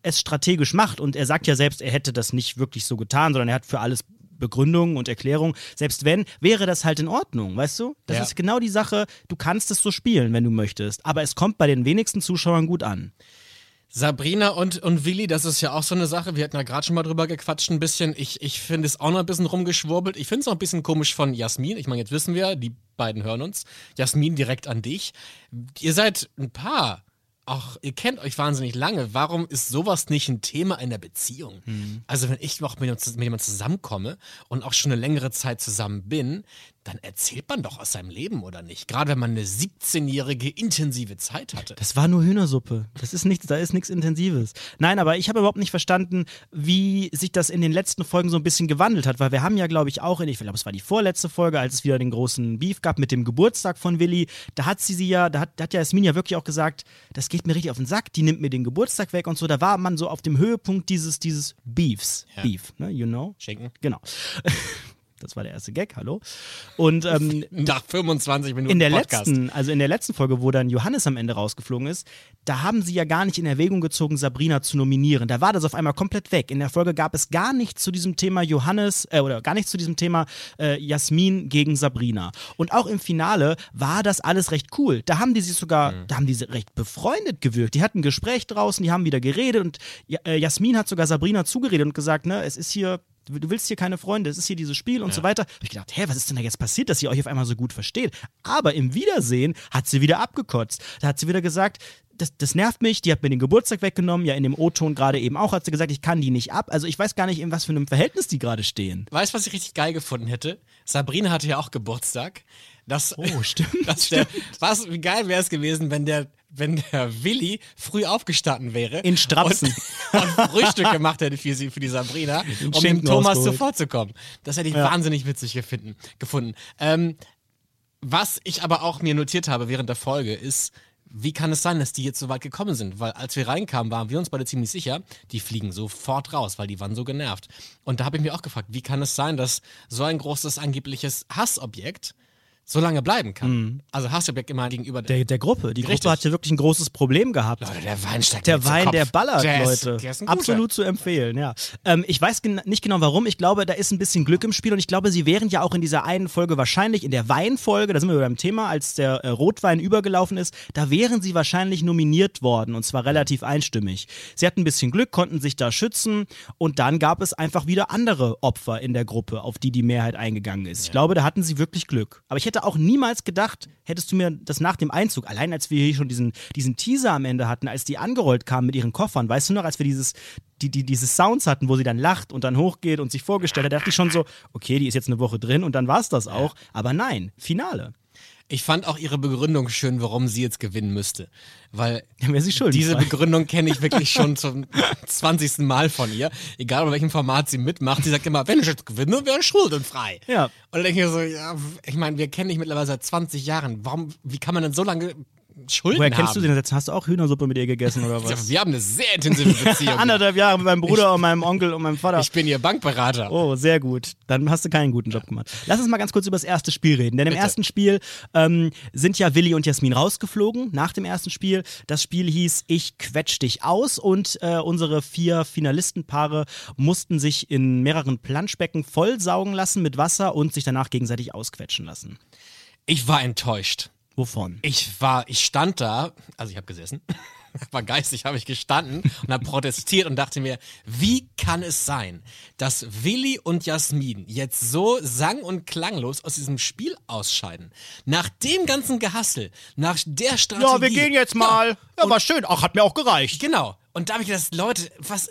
es strategisch macht und er sagt ja selbst, er hätte das nicht wirklich so getan, sondern er hat für alles Begründungen und Erklärungen. Selbst wenn, wäre das halt in Ordnung, weißt du? Das Ja. ist genau die Sache, du kannst es so spielen, wenn du möchtest, aber es kommt bei den wenigsten Zuschauern gut an. Sabrina und, und Willi, das ist ja auch so eine Sache. Wir hatten ja gerade schon mal drüber gequatscht ein bisschen. Ich, ich finde es auch noch ein bisschen rumgeschwurbelt. Ich finde es auch ein bisschen komisch von Jasmin. Ich meine, jetzt wissen wir, die beiden hören uns. Jasmin direkt an dich. Ihr seid ein Paar. Auch ihr kennt euch wahnsinnig lange. Warum ist sowas nicht ein Thema in der Beziehung? Also, wenn ich noch mit mit jemandem zusammenkomme und auch schon eine längere Zeit zusammen bin, dann erzählt man doch aus seinem Leben, oder nicht? Gerade wenn man eine 17-jährige intensive Zeit hatte. Das war nur Hühnersuppe. Das ist nichts, da ist nichts Intensives. Nein, aber ich habe überhaupt nicht verstanden, wie sich das in den letzten Folgen so ein bisschen gewandelt hat, weil wir haben ja, glaube ich, auch in, ich glaube, es war die vorletzte Folge, als es wieder den großen Beef gab mit dem Geburtstag von Willi, da hat sie sie ja, da hat, da hat ja Jasmin ja wirklich auch gesagt, das geht mir richtig auf den Sack, die nimmt mir den Geburtstag weg und so. Da war man so auf dem Höhepunkt dieses, dieses Beefs. Ja. Beef, ne, you know? Schinken. Genau. Das war der erste Gag, hallo. Und ähm, Nach 25 Minuten in der Podcast. letzten, also in der letzten Folge, wo dann Johannes am Ende rausgeflogen ist, da haben sie ja gar nicht in Erwägung gezogen, Sabrina zu nominieren. Da war das auf einmal komplett weg. In der Folge gab es gar nichts zu diesem Thema Johannes äh, oder gar nichts zu diesem Thema äh, Jasmin gegen Sabrina. Und auch im Finale war das alles recht cool. Da haben die sich sogar, da haben die sie recht befreundet gewirkt. Die hatten ein Gespräch draußen, die haben wieder geredet und äh, Jasmin hat sogar Sabrina zugeredet und gesagt, ne, es ist hier du willst hier keine Freunde, es ist hier dieses Spiel und so weiter. Hab ich gedacht, hä, was ist denn da jetzt passiert, dass ihr euch auf einmal so gut versteht? Aber im Wiedersehen hat sie wieder abgekotzt. Da hat sie wieder gesagt, das, das nervt mich, die hat mir den Geburtstag weggenommen, ja in dem O-Ton gerade eben auch, hat sie gesagt, ich kann die nicht ab. Also ich weiß gar nicht, in was für einem Verhältnis die gerade stehen. Weißt du, was ich richtig geil gefunden hätte? Sabrina hatte ja auch Geburtstag. Das, Oh, stimmt, Das der, was, wie geil wäre es gewesen, wenn der, wenn der Willi früh aufgestanden wäre. In Strapsen. Und, und Frühstück gemacht hätte für, sie, für die Sabrina, um dem Thomas rausgeholt. zuvorzukommen. Das hätte ich wahnsinnig witzig gefunden. gefunden. Ähm, was ich aber auch mir notiert habe während der Folge ist, wie kann es sein, dass die jetzt so weit gekommen sind? Weil als wir reinkamen, waren wir uns beide ziemlich sicher, die fliegen sofort raus, weil die waren so genervt. Und da habe ich mir auch gefragt, wie kann es sein, dass so ein großes angebliches Hassobjekt so lange bleiben kann? Also Hassobjekt immer gegenüber Der, der Gruppe. Die Richtig. Gruppe hat ja wirklich ein großes Problem gehabt. Leute, der Wein steigt Der Wein, Kopf. der ballert, der ist, Leute. Der. Absolut zu empfehlen, ja. Ähm, ich weiß gen nicht genau warum. Ich glaube, da ist ein bisschen Glück im Spiel und ich glaube, sie wären ja auch in dieser einen Folge wahrscheinlich, in der Weinfolge, da sind wir beim Thema, als der äh, Rotwein übergelaufen ist, da wären sie wahrscheinlich nominiert worden und zwar relativ einstimmig. Sie hatten ein bisschen Glück, konnten sich da schützen und dann gab es einfach wieder andere Opfer in der Gruppe, auf die die Mehrheit eingegangen ist. Ich glaube, da hatten sie wirklich Glück. Aber ich hätte auch niemals gedacht, hättest du mir das nach dem Einzug, allein als wir hier schon diesen, diesen Teaser am Ende hatten, als die angerollt kamen mit ihren Koffern, weißt du noch, als wir dieses, die, die, diese Sounds hatten, wo sie dann lacht und dann hochgeht und sich vorgestellt hat, da dachte ich schon so, okay, die ist jetzt eine Woche drin und dann war es das auch. Aber nein, Finale. Ich fand auch ihre Begründung schön, warum sie jetzt gewinnen müsste. Weil schuld. diese Begründung kenne ich wirklich schon zum 20. Mal von ihr. Egal bei welchem Format sie mitmacht. Sie sagt immer, wenn ich jetzt gewinne, wäre ich schuldenfrei. Ja. Und dann denke ich mir so, ja, ich meine, wir kennen dich mittlerweile seit 20 Jahren. Warum, wie kann man denn so lange Schulden Woher haben? kennst du den jetzt? Hast du auch Hühnersuppe mit ihr gegessen oder Ja, was? Wir haben eine sehr intensive Beziehung. Anderthalb Jahre mit meinem Bruder und meinem Onkel und meinem Vater. ich bin ihr Bankberater. Oh, sehr gut. Dann hast du keinen guten Job gemacht. Lass uns mal ganz kurz über das erste Spiel reden. Denn im Bitte. ersten Spiel ähm, sind ja Willi und Jasmin rausgeflogen nach dem ersten Spiel. Das Spiel hieß Ich quetsch dich aus und äh, unsere vier Finalistenpaare mussten sich in mehreren Planschbecken vollsaugen lassen mit Wasser und sich danach gegenseitig ausquetschen lassen. Ich war enttäuscht. Wovon? Ich war, ich stand da, also ich habe gesessen, war geistig, habe ich gestanden und habe protestiert und dachte mir, wie kann es sein, dass Willi und Jasmin jetzt so sang- und klanglos aus diesem Spiel ausscheiden? Nach dem ganzen Gehassel, nach der Strategie. jetzt mal. Ja, war schön. Ach, hat mir auch gereicht. Genau. Und da habe ich gedacht, Leute, was...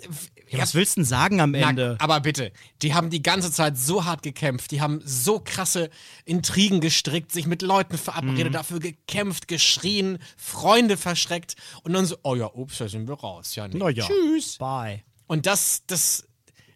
Ja, was willst du denn sagen am Ende? Na, aber bitte, die haben die ganze Zeit so hart gekämpft, die haben so krasse Intrigen gestrickt, sich mit Leuten Mhm. verabredet, dafür gekämpft, geschrien, Freunde verschreckt und dann so, oh ja, ups, da sind wir raus. Ja, nee. Na ja. Tschüss. Bye. Und das, das,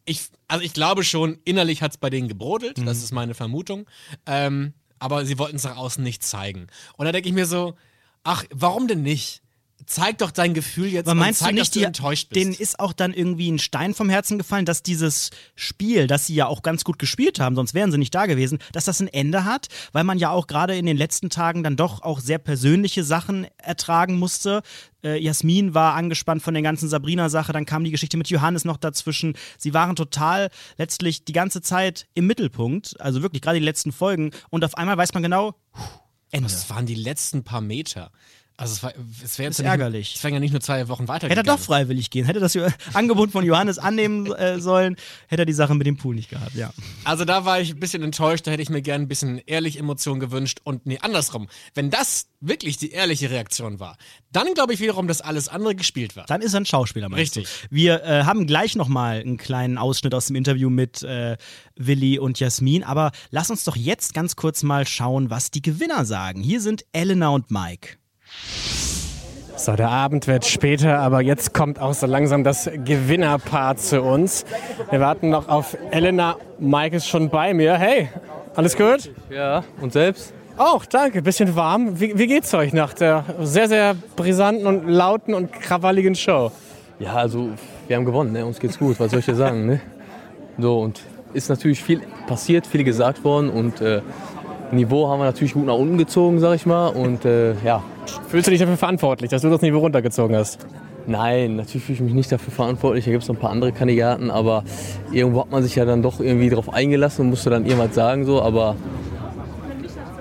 ich, also ich glaube schon, innerlich hat es bei denen gebrodelt, das ist meine Vermutung. Ähm, aber sie wollten es nach außen nicht zeigen. Und da denke ich mir so, ach, warum denn nicht? Zeig doch dein Gefühl jetzt Aber und meinst zeig, du dass nicht, du die, enttäuscht bist. denen ist auch dann irgendwie ein Stein vom Herzen gefallen, dass dieses Spiel, das sie ja auch ganz gut gespielt haben, sonst wären sie nicht da gewesen, dass das ein Ende hat, weil man ja auch gerade in den letzten Tagen dann doch auch sehr persönliche Sachen ertragen musste. Äh, Jasmin war angespannt von der ganzen Sabrina-Sache, dann kam die Geschichte mit Johannes noch dazwischen. Sie waren total letztlich die ganze Zeit im Mittelpunkt, also wirklich gerade die letzten Folgen. Und auf einmal weiß man genau, Ende. das waren die letzten paar Meter. Also es, war, es wäre jetzt ja nicht, ärgerlich. Es wären ja nicht nur zwei Wochen weiter. Hätte er doch freiwillig gehen, hätte das Angebot von Johannes annehmen äh, sollen, hätte er die Sache mit dem Pool nicht gehabt, ja. Also da war ich ein bisschen enttäuscht, da hätte ich mir gerne ein bisschen ehrlich Emotionen gewünscht und nee, andersrum. Wenn das wirklich die ehrliche Reaktion war, dann glaube ich wiederum, dass alles andere gespielt war. Dann ist er ein Schauspieler, meinst Richtig. Du? Wir äh, haben gleich nochmal einen kleinen Ausschnitt aus dem Interview mit äh, Willi und Jasmin, aber lass uns doch jetzt ganz kurz mal schauen, was die Gewinner sagen. Hier sind Elena und Mike. So, der Abend wird später, aber jetzt kommt auch so langsam das Gewinnerpaar zu uns. Wir warten noch auf Elena. Mike ist schon bei mir. Hey, alles gut? Ja, und selbst? Auch, danke. Bisschen warm. Wie, wie geht's euch nach der sehr, sehr brisanten und lauten und krawalligen Show? Ja, also wir haben gewonnen, ne? uns geht's gut, was soll ich dir sagen? Ne? So, und ist natürlich viel passiert, viel gesagt worden und äh, Niveau haben wir natürlich gut nach unten gezogen, sag ich mal. Und äh, ja, Fühlst du dich dafür verantwortlich, dass du das Niveau runtergezogen hast? nein, natürlich fühle ich mich nicht dafür verantwortlich. Da gibt es noch ein paar andere Kandidaten, aber irgendwo hat man sich ja dann doch irgendwie drauf eingelassen und musste dann irgendwas sagen, so, aber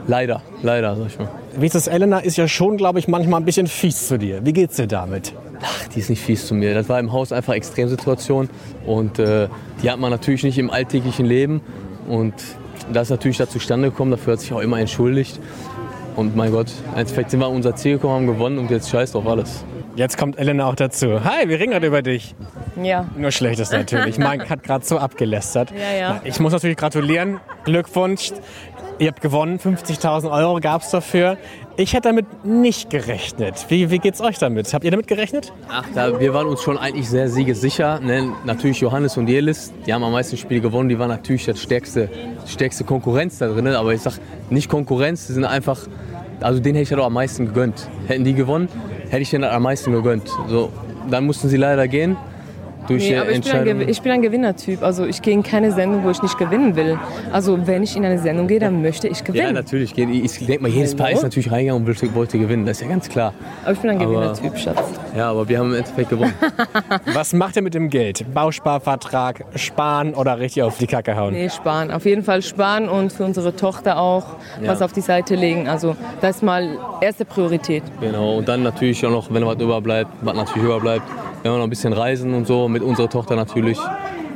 leider, leider, sag ich mal. Wie ist das? Elena ist ja schon, glaube ich, manchmal ein bisschen fies zu dir. Wie geht's dir damit? Ach, die ist nicht fies zu mir. Das war im Haus einfach Extremsituation und äh, die hat man natürlich nicht im alltäglichen Leben und das ist natürlich da zustande gekommen. Dafür hat sich auch immer entschuldigt. Und mein Gott, im Endeffekt sind wir an unser Ziel gekommen, haben gewonnen und jetzt scheiß drauf alles. Jetzt kommt Elena auch dazu. Hi, wir reden gerade über dich. Ja. Nur Schlechtes natürlich. Mike hat gerade so abgelästert. Ja, ja. Ich muss natürlich gratulieren. Glückwunsch. Ihr habt gewonnen. 50.000 Euro gab es dafür. Ich hätte damit nicht gerechnet. Wie, wie geht's euch damit? Habt ihr damit gerechnet? Ach, da, wir waren uns schon eigentlich sehr siegesicher. Ne? Natürlich Johannes und Jelis, die haben am meisten Spiele gewonnen. Die waren natürlich das stärkste, stärkste Konkurrenz da drin. Aber ich sag nicht Konkurrenz, die sind einfach, also denen hätte ich halt am meisten gegönnt. Hätten die gewonnen, hätte ich denen am meisten gegönnt. So, dann mussten sie leider gehen. Durch Nee, aber ich bin, ich bin ein Gewinnertyp. Also ich gehe in keine Sendung, wo ich nicht gewinnen will. Also wenn ich in eine Sendung gehe, dann möchte ich ja, gewinnen. natürlich. geht- Ich denke mal, jedes Paar ist natürlich reingegangen und wollte, gewinnen. Das ist ja ganz klar. aber ich bin ein Gewinnertyp, Schatz. Ja, aber wir haben im Endeffekt gewonnen. Was macht ihr mit dem Geld? Bausparvertrag, sparen oder richtig auf die Kacke hauen? Nee, sparen. Auf jeden Fall sparen und für unsere Tochter auch was auf die Seite legen. Also das ist mal erste Priorität. Genau, und dann natürlich auch noch, wenn was überbleibt, was natürlich überbleibt, werden wir noch ein bisschen reisen und so, mit unserer Tochter natürlich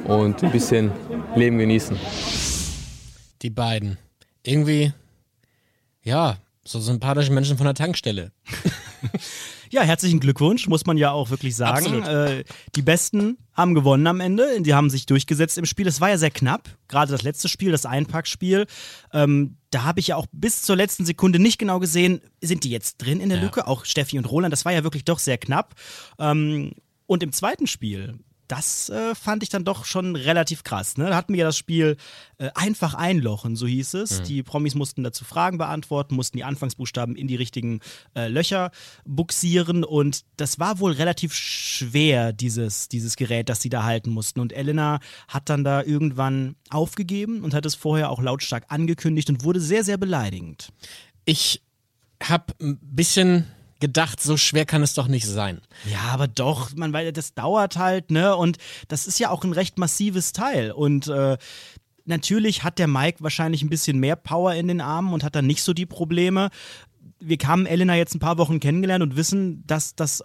und ein bisschen Leben genießen. Die beiden. Irgendwie, ja, so sympathische Menschen von der Tankstelle. Ja, herzlichen Glückwunsch, muss man ja auch wirklich sagen. Äh, die Besten haben gewonnen am Ende. Die haben sich durchgesetzt im Spiel. Es war ja sehr knapp. Gerade das letzte Spiel, das Einpackspiel. Ähm, da habe ich ja auch bis zur letzten Sekunde nicht genau gesehen, sind die jetzt drin in der Ja. Lücke? Auch Steffi und Roland. Das war ja wirklich doch sehr knapp. Ähm, und im zweiten Spiel, das äh, fand ich dann doch schon relativ krass. Ne? Da hatten wir ja das Spiel äh, einfach einlochen, so hieß es. Die Promis mussten dazu Fragen beantworten, mussten die Anfangsbuchstaben in die richtigen äh, Löcher buxieren und das war wohl relativ schwer, dieses, dieses Gerät, das sie da halten mussten. Und Elena hat dann da irgendwann aufgegeben und hat es vorher auch lautstark angekündigt und wurde sehr, sehr beleidigend. Ich habe ein bisschen gedacht, so schwer kann es doch nicht sein. Ja, aber doch, man, weil das dauert halt, ne? Und das ist ja auch ein recht massives Teil. Und äh, natürlich hat der Mike wahrscheinlich ein bisschen mehr Power in den Armen und hat dann nicht so die Probleme. Wir haben Elena jetzt ein paar Wochen kennengelernt und wissen, dass das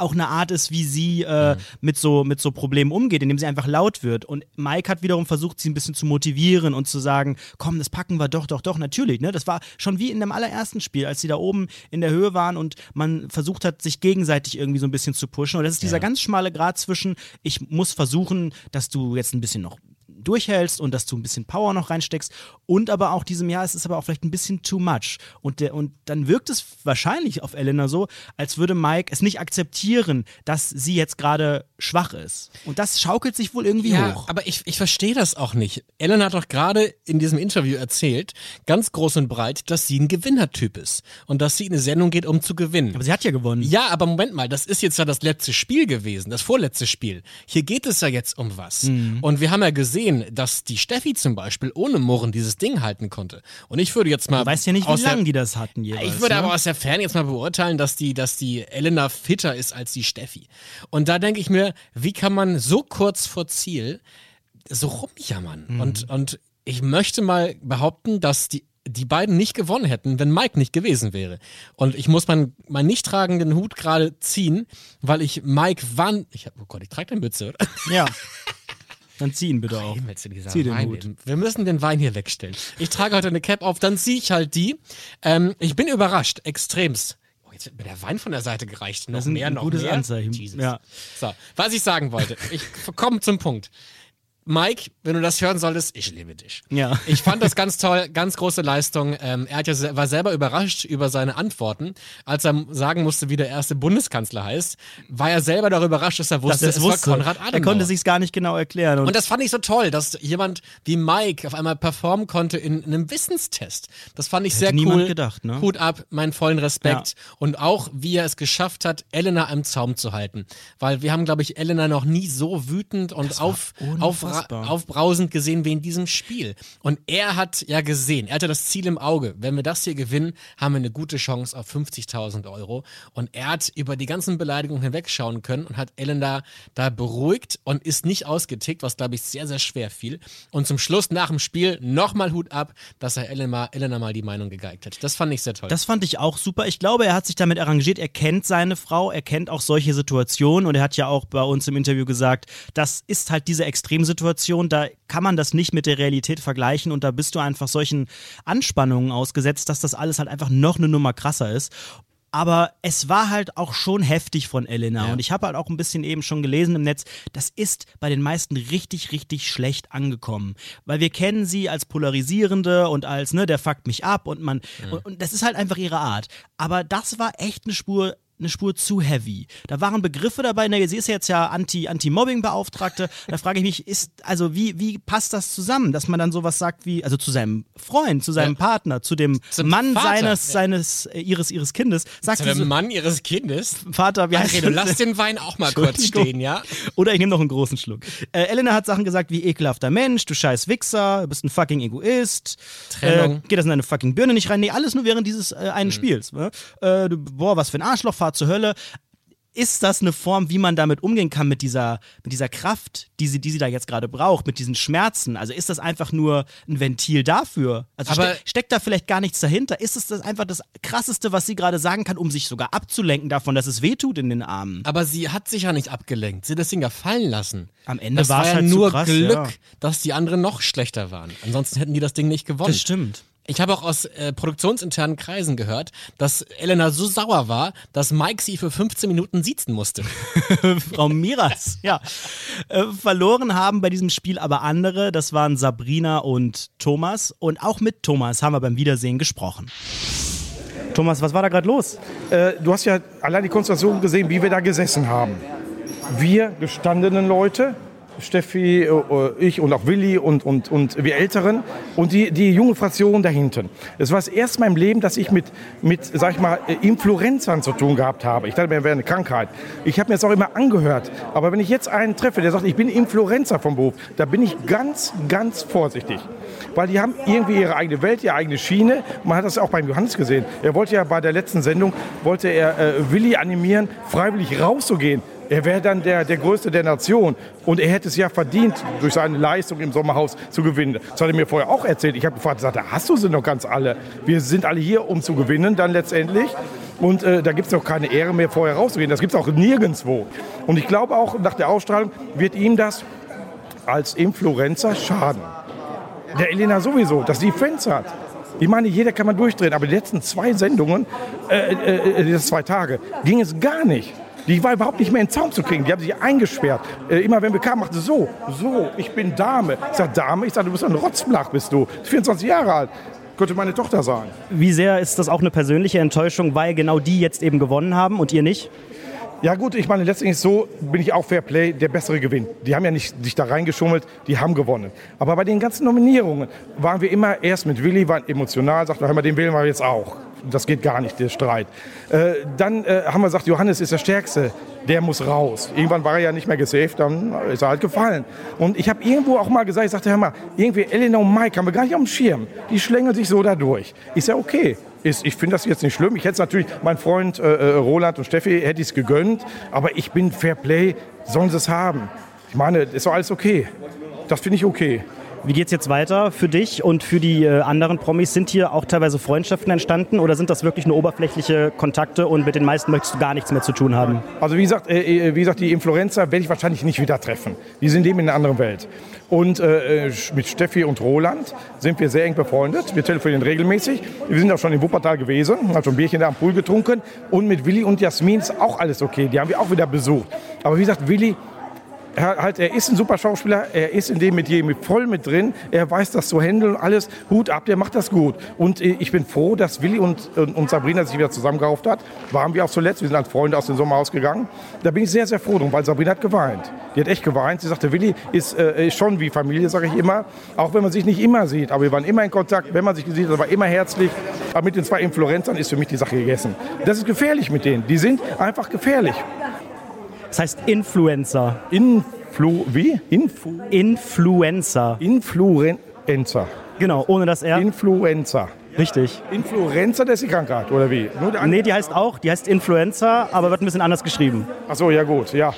auch eine Art ist, wie sie äh, mit, so, mit so Problemen umgeht, indem sie einfach laut wird. Und Mike hat wiederum versucht, sie ein bisschen zu motivieren und zu sagen, komm, das packen wir doch, doch, doch, natürlich. Ne? Das war schon wie in dem allerersten Spiel, als sie da oben in der Höhe waren und man versucht hat, sich gegenseitig irgendwie so ein bisschen zu pushen. Und das ist dieser ganz schmale Grad zwischen, ich muss versuchen, dass du jetzt ein bisschen noch durchhältst und dass du ein bisschen Power noch reinsteckst und aber auch diesem Jahr ist es aber auch vielleicht ein bisschen too much und der und dann wirkt es wahrscheinlich auf Elena so, als würde Mike es nicht akzeptieren, dass sie jetzt gerade schwach ist und das schaukelt sich wohl irgendwie ja, hoch. aber ich, ich verstehe das auch nicht. Ellen hat doch gerade in diesem Interview erzählt, ganz groß und breit, dass sie ein Gewinnertyp ist und dass sie in eine Sendung geht, um zu gewinnen. Aber sie hat ja gewonnen. Ja, aber Moment mal, das ist jetzt ja das letzte Spiel gewesen, das vorletzte Spiel. Hier geht es ja jetzt um was. Mhm. Und wir haben ja gesehen, dass die Steffi zum Beispiel ohne Murren dieses Ding halten konnte. Und ich würde jetzt mal. Du weißt ja nicht, wie lange die das hatten jeweils. ich würde ne? aber aus der Ferne jetzt mal beurteilen, dass die, dass die Elena fitter ist als die Steffi. Und da denke ich mir, wie kann man so kurz vor Ziel so rumjammern? Mhm. Und, und ich möchte mal behaupten, dass die die beiden nicht gewonnen hätten, wenn Mike nicht gewesen wäre. Und ich muss meinen, meinen nicht tragenden Hut gerade ziehen, weil ich Mike wann. Ich hab, oh Gott, ich trage eine Mütze, oder? Ja. Dann zieh ihn bitte auf. Himmels, dieser Zieh den Wein. Hut. Wir müssen den Wein hier wegstellen. Ich trage heute eine Cap auf, dann ziehe ich halt die. Ähm, ich bin überrascht, extremst. Oh, jetzt wird mir der Wein von der Seite gereicht. Noch Das ist ein mehr, noch gutes mehr. Anzeichen. Jesus. Ja. So, was ich sagen wollte. Ich komme zum Punkt. Mike, wenn du das hören solltest, ich liebe dich. Ja. Ich fand das ganz toll, ganz große Leistung. Ähm, er ja, war selber überrascht über seine Antworten. Als er sagen musste, wie der erste Bundeskanzler heißt, war er selber darüber überrascht, dass er wusste, Dass es er wusste. war Konrad Adenauer. Er konnte sich's gar nicht genau erklären. Und, Und das fand ich so toll, dass jemand wie Mike auf einmal performen konnte in einem Wissenstest. Das fand ich sehr Hätte cool. niemand gedacht, ne? Hut ab, meinen vollen Respekt. Und auch, wie er es geschafft hat, Elena am Zaum zu halten. Weil wir haben, glaube ich, Elena noch nie so wütend und auf, auf, unfassbar. aufbrausend gesehen wie in diesem Spiel. Und er hat ja gesehen, er hatte das Ziel im Auge. Wenn wir das hier gewinnen, haben wir eine gute Chance auf 50.000 Euro. Und er hat über die ganzen Beleidigungen hinwegschauen können und hat Elena da beruhigt und ist nicht ausgetickt, was, glaube ich, sehr, sehr schwer fiel. Und zum Schluss nach dem Spiel nochmal Hut ab, dass er Elena, Elena mal die Meinung gegeigt hat. Das fand ich sehr toll. Das fand ich auch super. Ich glaube, er hat sich damit arrangiert. Er kennt seine Frau, er kennt auch solche Situationen und er hat ja auch bei uns im Interview gesagt, das ist halt diese Extremsituation, da kann man das nicht mit der Realität vergleichen und da bist du einfach solchen Anspannungen ausgesetzt, dass das alles halt einfach noch eine Nummer krasser ist. Aber es war halt auch schon heftig von Elena. Und ich habe halt auch ein bisschen eben schon gelesen im Netz, das ist bei den meisten richtig, richtig schlecht angekommen. Weil wir kennen sie als polarisierende und als, ne, der fuckt mich ab und man, und, und das ist halt einfach ihre Art. Aber das war echt eine Spur eine Spur zu heavy. Da waren Begriffe dabei, ne, sie ist jetzt ja Anti- Anti-Mobbing-Beauftragte. da frage ich mich, ist, also wie, wie passt das zusammen, dass man dann sowas sagt wie, also zu seinem Freund, zu seinem Ja. Partner, zu dem Zum Mann Vater. seines, Ja. seines, äh, ihres, ihres Kindes, sagt Zu dem so, Mann ihres Kindes. Vater, wie heißt du das? lass den Wein auch mal kurz stehen, ja? Oder ich nehme noch einen großen Schluck. Äh, Elena hat Sachen gesagt wie ekelhafter Mensch, du scheiß Wichser, du bist ein fucking Egoist. Trennung. Äh, geht das in deine fucking Birne nicht rein? Nee, alles nur während dieses äh, einen Spiels. Ne? Äh, du, boah, was für ein Arschloch, fahr zur Hölle. Ist das eine Form, wie man damit umgehen kann mit dieser, mit dieser Kraft, die sie, die sie da jetzt gerade braucht, mit diesen Schmerzen? Also ist das einfach nur ein Ventil dafür? Also Aber- steck, steckt da vielleicht gar nichts dahinter? Ist es das einfach das Krasseste, was sie gerade sagen kann, um sich sogar abzulenken davon, dass es wehtut in den Armen? Aber sie hat sich ja nicht abgelenkt. Sie hat das Ding ja fallen lassen. Am Ende war ja halt nur krass, Glück, ja. dass die anderen noch schlechter waren. Ansonsten hätten die das Ding nicht gewonnen. Das stimmt. Ich habe auch aus äh, produktionsinternen Kreisen gehört, dass Elena so sauer war, dass Mike sie für 15 Minuten siezen musste. Frau Miras, ja. Äh, verloren haben bei diesem Spiel aber andere. Das waren Sabrina und Thomas. Und auch mit Thomas haben wir beim Wiedersehen gesprochen. Thomas, was war da gerade los? Äh, du hast ja allein die Konstellation gesehen, wie wir da gesessen haben. Wir gestandenen Leute, Steffi, äh, ich und auch Willi und, und, und wir Älteren und die, die junge Fraktion da hinten. Es war das erste Mal im Leben, dass ich mit, mit sag ich mal, äh, Influenzern zu tun gehabt habe. Ich dachte mir, wäre eine Krankheit. Ich habe mir das auch immer angehört. Aber wenn ich jetzt einen treffe, der sagt, ich bin Influencer vom Beruf, da bin ich ganz, ganz vorsichtig. Weil die haben irgendwie ihre eigene Welt, ihre eigene Schiene. Man hat das auch beim Johannes gesehen. Er wollte ja bei der letzten Sendung, wollte er äh, Willi animieren, freiwillig rauszugehen. Er wäre dann der, der Größte der Nation. Und er hätte es ja verdient, durch seine Leistung im Sommerhaus zu gewinnen. Das hat er mir vorher auch erzählt. Ich habe gefragt, sagt er, hast du sie noch ganz alle? Wir sind alle hier, um zu gewinnen dann letztendlich. Und äh, da gibt es doch keine Ehre mehr, vorher rauszugehen. Das gibt es auch nirgendwo. Und ich glaube auch, nach der Ausstrahlung wird ihm das als Influencer schaden. Der Elena sowieso, dass sie Fans hat. Ich meine, jeder kann man durchdrehen, aber die letzten zwei Sendungen, äh, äh, äh, die letzten zwei Tage, ging es gar nicht. Die war überhaupt nicht mehr in den Zaum zu kriegen. Die haben sich eingesperrt. Äh, immer wenn wir kamen, machte so, so, ich bin Dame. Ich sag Dame, ich sag, du bist ein Rotzblach, bist du. 24 Jahre alt. Könnte meine Tochter sein. Wie sehr ist das auch eine persönliche Enttäuschung, weil genau die jetzt eben gewonnen haben und ihr nicht? Ja gut, ich meine, letztendlich so bin ich auch Fair Play, der bessere gewinnt. Die haben ja nicht sich da reingeschummelt, die haben gewonnen. Aber bei den ganzen Nominierungen waren wir immer erst mit Willi, waren emotional, sagten, hör mal, den wählen wir jetzt auch. Das geht gar nicht, der Streit. Äh, dann äh, haben wir gesagt, Johannes ist der Stärkste, der muss raus. Irgendwann war er ja nicht mehr gesaved, dann ist er halt gefallen. Und ich habe irgendwo auch mal gesagt, ich sagte, hör mal, irgendwie Eleanor und Mike haben wir gar nicht auf dem Schirm. Die schlängeln sich so da durch. Ist ja okay. Ist, ich finde das jetzt nicht schlimm. Ich hätte es natürlich, mein Freund äh, äh Roland und Steffi hätte es gegönnt, aber ich bin Fair Play, sollen sie es haben. Ich meine, ist doch alles okay. Das finde ich okay. Wie geht es jetzt weiter für dich und für die äh, anderen Promis? Sind hier auch teilweise Freundschaften entstanden oder sind das wirklich nur oberflächliche Kontakte und mit den meisten möchtest du gar nichts mehr zu tun haben? Also wie gesagt, äh, äh wie gesagt die Influencer werde ich wahrscheinlich nicht wieder treffen. Die sind eben in einer anderen Welt. Und mit Steffi und Roland sind wir sehr eng befreundet. Wir telefonieren regelmäßig. Wir sind auch schon in Wuppertal gewesen, haben schon ein Bierchen da am Pool getrunken. Und mit Willi und Jasmin ist auch alles okay. Die haben wir auch wieder besucht. Aber wie gesagt, Willi halt, er ist ein super Schauspieler, er ist in dem Metier voll mit drin, er weiß das zu handeln alles. Hut ab, der macht das gut. Und äh, ich bin froh, dass Willi und, und, und Sabrina sich wieder zusammengerauft hat. Waren wir auch zuletzt, wir sind als Freunde aus dem Sommerhaus gegangen. Da bin ich sehr, sehr froh drum, weil Sabrina hat geweint. Die hat echt geweint. Sie sagte, Willi ist, äh, ist schon wie Familie, sage ich immer. Auch wenn man sich nicht immer sieht, aber wir waren immer in Kontakt. Wenn man sich sieht, war immer herzlich. Aber mit den zwei Influencern ist für mich die Sache gegessen. Das ist gefährlich mit denen. Die sind einfach gefährlich. Das heißt Influencer. Influ, wie? Influ Influencer. Influencer. Genau, ohne das R. Influencer. Richtig. Influenza, das ist die Krankheit, oder wie? Nur nee, die heißt auch, die heißt Influenza, aber wird ein bisschen anders geschrieben. Ach so, ja gut, ja.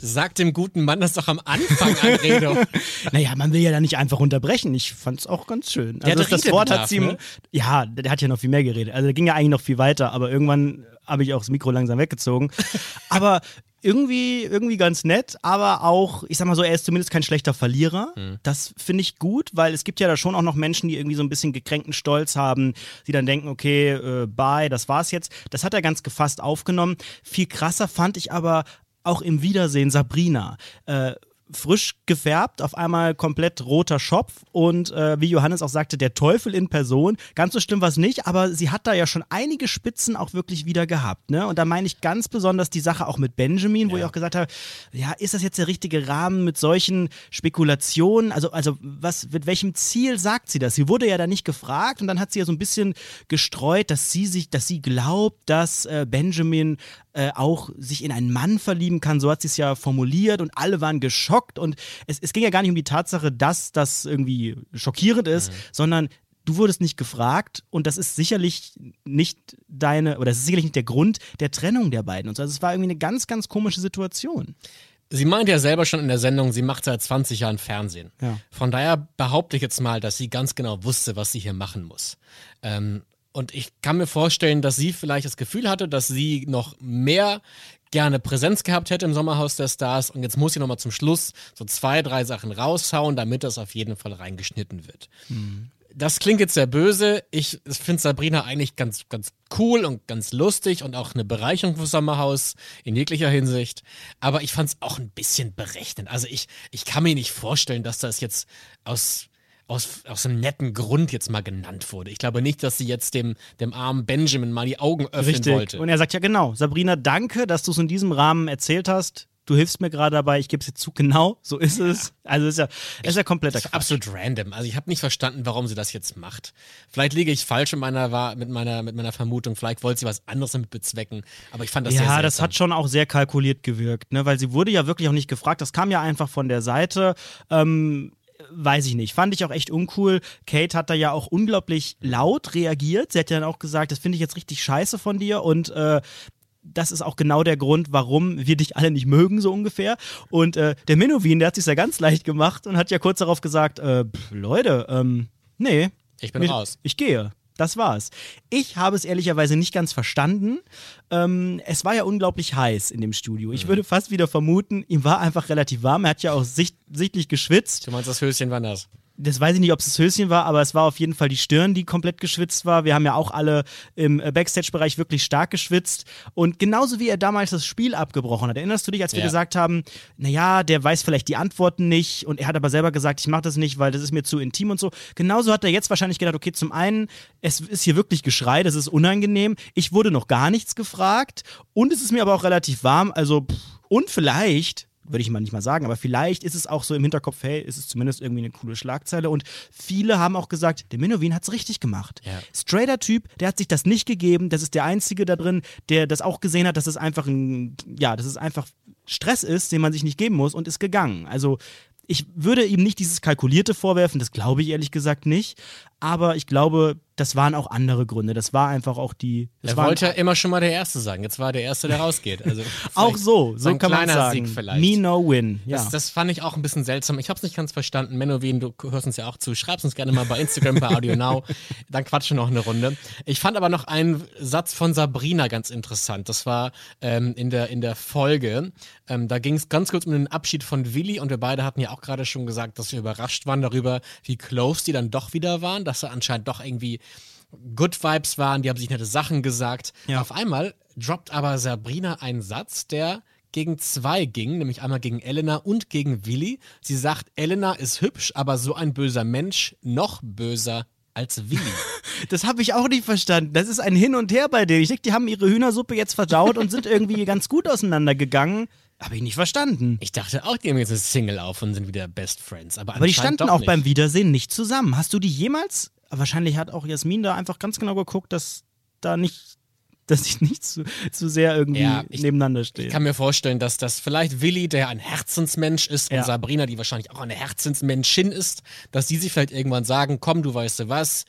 Sag dem guten Mann das doch am Anfang, Anredo. naja, man will ja da nicht einfach unterbrechen. Ich fand es auch ganz schön. Der also das Wort hat sie ne? Ja, der hat ja noch viel mehr geredet. Also der ging ja eigentlich noch viel weiter, aber irgendwann habe ich auch das Mikro langsam weggezogen. aber irgendwie, irgendwie ganz nett, aber auch, ich sag mal so, er ist zumindest kein schlechter Verlierer. Mhm. Das finde ich gut, weil es gibt ja da schon auch noch Menschen, die irgendwie so ein bisschen gekränkten Stolz haben, die dann denken, okay, äh, bye, das war's jetzt. Das hat er ganz gefasst aufgenommen. Viel krasser fand ich aber auch im Wiedersehen Sabrina. Äh, frisch gefärbt, auf einmal komplett roter Schopf und äh, wie Johannes auch sagte, der Teufel in Person. Ganz so schlimm war es nicht, aber sie hat da ja schon einige Spitzen auch wirklich wieder gehabt. Ne? Und da meine ich ganz besonders die Sache auch mit Benjamin, wo ja. ich auch gesagt habe, ja, ist das jetzt der richtige Rahmen mit solchen Spekulationen? Also, also was, mit welchem Ziel sagt sie das? Sie wurde ja da nicht gefragt und dann hat sie ja so ein bisschen gestreut, dass sie sich, dass sie glaubt, dass äh, Benjamin äh, auch sich in einen Mann verlieben kann. So hat sie es ja formuliert und alle waren geschockt. Und es, es ging ja gar nicht um die Tatsache, dass das irgendwie schockierend ist, mhm. sondern du wurdest nicht gefragt und das ist sicherlich nicht deine, oder das ist sicherlich nicht der Grund der Trennung der beiden. Und so. Also es war irgendwie eine ganz, ganz komische Situation. Sie meint ja selber schon in der Sendung, sie macht seit 20 Jahren Fernsehen. Ja. Von daher behaupte ich jetzt mal, dass sie ganz genau wusste, was sie hier machen muss. Ähm, und ich kann mir vorstellen, dass sie vielleicht das Gefühl hatte, dass sie noch mehr gerne Präsenz gehabt hätte im Sommerhaus der Stars. Und jetzt muss sie nochmal zum Schluss so zwei, drei Sachen raushauen, damit das auf jeden Fall reingeschnitten wird. Mhm. Das klingt jetzt sehr böse. Ich finde Sabrina eigentlich ganz, ganz cool und ganz lustig und auch eine Bereicherung für Sommerhaus in jeglicher Hinsicht. Aber ich fand es auch ein bisschen berechnend. Also ich, ich kann mir nicht vorstellen, dass das jetzt aus aus, aus einem netten Grund jetzt mal genannt wurde. Ich glaube nicht, dass sie jetzt dem, dem armen Benjamin mal die Augen öffnen Richtig. wollte. Und er sagt ja genau, Sabrina, danke, dass du es in diesem Rahmen erzählt hast. Du hilfst mir gerade dabei, ich gebe es jetzt zu, genau, so ist ja. es. Also ist ja, ist ja kompletter ist absolut random. Also ich habe nicht verstanden, warum sie das jetzt macht. Vielleicht liege ich falsch mit meiner, mit meiner, mit meiner Vermutung, vielleicht wollte sie was anderes damit bezwecken, aber ich fand das ja, sehr Ja, das hat schon auch sehr kalkuliert gewirkt, ne? weil sie wurde ja wirklich auch nicht gefragt, das kam ja einfach von der Seite. Ähm, weiß ich nicht. Fand ich auch echt uncool. Kate hat da ja auch unglaublich laut reagiert. Sie hat ja dann auch gesagt, das finde ich jetzt richtig scheiße von dir und äh, das ist auch genau der Grund, warum wir dich alle nicht mögen, so ungefähr. Und äh, der Minowin, der hat sich ja ganz leicht gemacht und hat ja kurz darauf gesagt, äh, pff, Leute, ähm, nee. Ich bin raus. Ich gehe. Das war's. Ich habe es ehrlicherweise nicht ganz verstanden. Ähm, es war ja unglaublich heiß in dem Studio. Ich mhm. würde fast wieder vermuten, ihm war einfach relativ warm. Er hat ja auch sicht sichtlich geschwitzt. Du meinst, das Höschen war nass? Das weiß ich nicht, ob es das Höschen war, aber es war auf jeden Fall die Stirn, die komplett geschwitzt war. Wir haben ja auch alle im äh, Backstage-Bereich wirklich stark geschwitzt. Und genauso wie er damals das Spiel abgebrochen hat, erinnerst du dich, als wir Ja. gesagt haben, naja, der weiß vielleicht die Antworten nicht und er hat aber selber gesagt, ich mache das nicht, weil das ist mir zu intim und so. Genauso hat er jetzt wahrscheinlich gedacht, okay, zum einen, es ist hier wirklich Geschrei, das ist unangenehm. Ich wurde noch gar nichts gefragt und es ist mir aber auch relativ warm, also pff, und vielleicht würde ich mal nicht mal sagen, aber vielleicht ist es auch so im Hinterkopf, hey, ist es zumindest irgendwie eine coole Schlagzeile. Und viele haben auch gesagt, der Menowin hat es richtig gemacht. Straighter Typ, der hat sich das nicht gegeben. Das ist der Einzige da drin, der das auch gesehen hat, dass es einfach ein, ja, dass es einfach Stress ist, den man sich nicht geben muss und ist gegangen. Also ich würde ihm nicht dieses Kalkulierte vorwerfen, das glaube ich ehrlich gesagt nicht. Aber ich glaube, das waren auch andere Gründe. Das war einfach auch die. Das Er wollte ja immer schon mal der Erste sagen. Jetzt war er der Erste, der rausgeht. Also auch so, so kann man sagen. Sieg vielleicht. Me no win. Ja. Das, das fand ich auch ein bisschen seltsam. Ich habe es nicht ganz verstanden. Menowin, du hörst uns ja auch zu. Schreib's uns gerne mal bei Instagram, bei Audio Now. Dann quatschen wir noch eine Runde. Ich fand aber noch einen Satz von Sabrina ganz interessant. Das war ähm, in, der, in der Folge. Ähm, da ging es ganz kurz um den Abschied von Willi und wir beide hatten ja auch gerade schon gesagt, dass wir überrascht waren darüber, wie close die dann doch wieder waren, dass er anscheinend doch irgendwie Good Vibes waren, die haben sich nette Sachen gesagt. Auf einmal droppt aber Sabrina einen Satz, der gegen zwei ging, nämlich einmal gegen Elena und gegen Willi. Sie sagt, Elena ist hübsch, aber so ein böser Mensch, noch böser als Willi. Das habe ich auch nicht verstanden. Das ist ein Hin und Her bei denen. Ich denke, die haben ihre Hühnersuppe jetzt verdaut und sind irgendwie ganz gut auseinandergegangen. Habe ich nicht verstanden. Ich dachte auch, die haben jetzt eine Single auf und sind wieder Best Friends. Aber, Aber die standen auch nicht. beim Wiedersehen nicht zusammen. Hast du die jemals? Wahrscheinlich hat auch Jasmin da einfach ganz genau geguckt, dass da nicht, dass sie nicht zu, zu sehr irgendwie Ja, ich- nebeneinander stehen. Ich kann mir vorstellen, dass das vielleicht Willi, der ein Herzensmensch ist, Ja. und Sabrina, die wahrscheinlich auch eine Herzensmenschin ist, dass die sich vielleicht irgendwann sagen, komm, du weißt du was,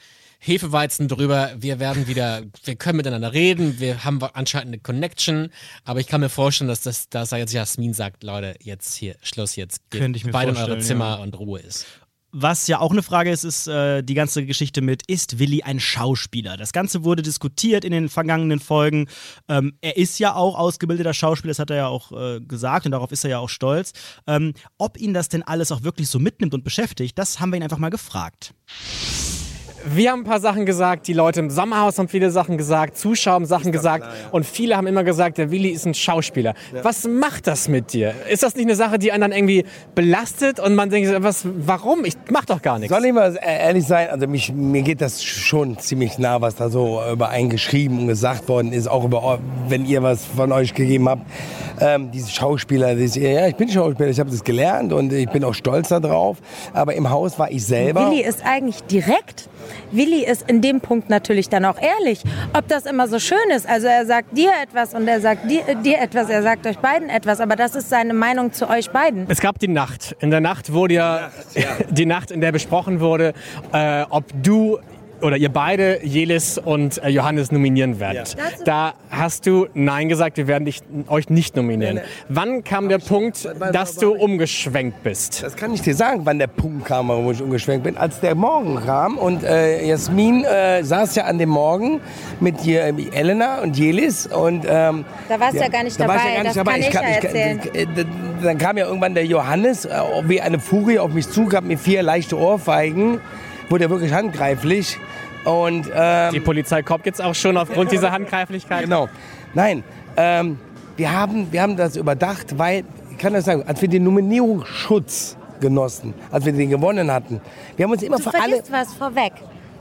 Hefeweizen drüber, wir werden wieder, wir können miteinander reden, wir haben anscheinend eine Connection, aber ich kann mir vorstellen, dass das, dass da jetzt Jasmin sagt, Leute, jetzt hier, Schluss jetzt, geht Könnte ich mir beide in eure Zimmer ja. und Ruhe ist. Was ja auch eine Frage ist, ist äh, die ganze Geschichte mit, ist Willi ein Schauspieler? Das Ganze wurde diskutiert in den vergangenen Folgen. Ähm, er ist ja auch ausgebildeter Schauspieler, das hat er ja auch äh, gesagt und darauf ist er ja auch stolz. Ähm, ob ihn das denn alles auch wirklich so mitnimmt und beschäftigt, das haben wir ihn einfach mal gefragt. Wir haben ein paar Sachen gesagt, die Leute im Sommerhaus haben viele Sachen gesagt, Zuschauer haben Sachen gesagt und viele haben immer gesagt, der Willi ist ein Schauspieler. Was macht das mit dir? Ist das nicht eine Sache, die einen dann irgendwie belastet und man denkt, was, warum? Ich mach doch gar nichts. Soll ich mal ehrlich sein? Also mich, mir geht das schon ziemlich nah, was da so über einen geschrieben und gesagt worden ist, auch über, wenn ihr was von euch gegeben habt. Ähm, diese Schauspieler, diese, ja, ich bin Schauspieler, ich habe das gelernt und ich bin auch stolz darauf. Aber im Haus war ich selber. Willi ist eigentlich direkt. Willi ist in dem Punkt natürlich dann auch ehrlich. Ob das immer so schön ist, also er sagt dir etwas und er sagt dir, dir etwas, er sagt euch beiden etwas, aber das ist seine Meinung zu euch beiden. Es gab die Nacht. In der Nacht wurde ja, die Nacht, in der besprochen wurde, äh, ob du oder ihr beide Jelis und äh, Johannes nominieren werdet. Da hast du Nein gesagt, wir werden dich, euch nicht nominieren. Wann kam der Punkt, dass du umgeschwenkt bist? Das kann ich dir sagen, wann der Punkt kam, wo ich umgeschwenkt bin. Als der Morgen kam und äh, Jasmin äh, saß ja an dem Morgen mit ihr, äh, Elena und Jelis und ähm, Da warst du ja gar nicht da war dabei, ich ja gar nicht das dabei. kann ich ja kann- erzählen. äh, d- Dann kam ja irgendwann der Johannes äh, wie eine Furie auf mich zu, gab mir vier leichte Ohrfeigen, wurde ja wirklich handgreiflich und ähm, Die Polizei kommt jetzt auch schon aufgrund dieser Handgreiflichkeit. Genau. Nein, ähm, wir, haben, wir haben das überdacht, weil, ich kann das sagen, als wir den Nominierungsschutz genossen, als wir den gewonnen hatten, wir haben uns immer Du für alle... was vorweg.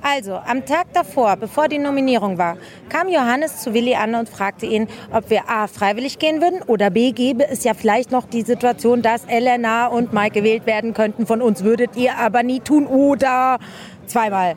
Also, am Tag davor, bevor die Nominierung war, kam Johannes zu Willi an und fragte ihn, ob wir A, freiwillig gehen würden oder B, gäbe es ja vielleicht noch die Situation, dass Elena und Mike gewählt werden könnten. Von uns würdet ihr aber nie tun oder zweimal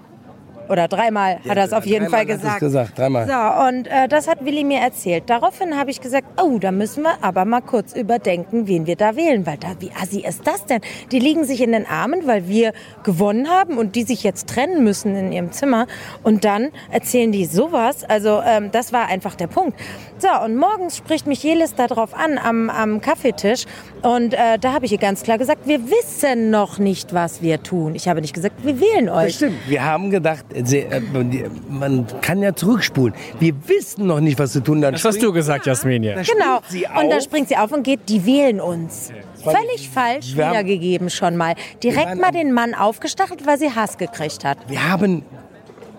oder dreimal hat er es auf jeden Fall gesagt. gesagt, dreimal. So, und äh, das hat Willi mir erzählt. Daraufhin habe ich gesagt, oh, da müssen wir aber mal kurz überdenken, wen wir da wählen. Weil da, wie assi ist das denn? Die liegen sich in den Armen, weil wir gewonnen haben und die sich jetzt trennen müssen in ihrem Zimmer. Und dann erzählen die sowas. Also ähm, das war einfach der Punkt. So, und morgens spricht mich Jelis darauf an am, am Kaffeetisch. Und äh, da habe ich ihr ganz klar gesagt, wir wissen noch nicht, was wir tun. Ich habe nicht gesagt, wir wählen euch. Das stimmt. Wir haben gedacht, man kann ja zurückspulen. Wir wissen noch nicht, was zu tun. Dann Das hast du gesagt, Jasmin. Ja. Genau. sie Und dann auf. springt sie auf und geht, die wählen uns. Völlig falsch wiedergegeben schon mal. Direkt mal den Mann aufgestachelt, weil sie Hass gekriegt hat. Wir haben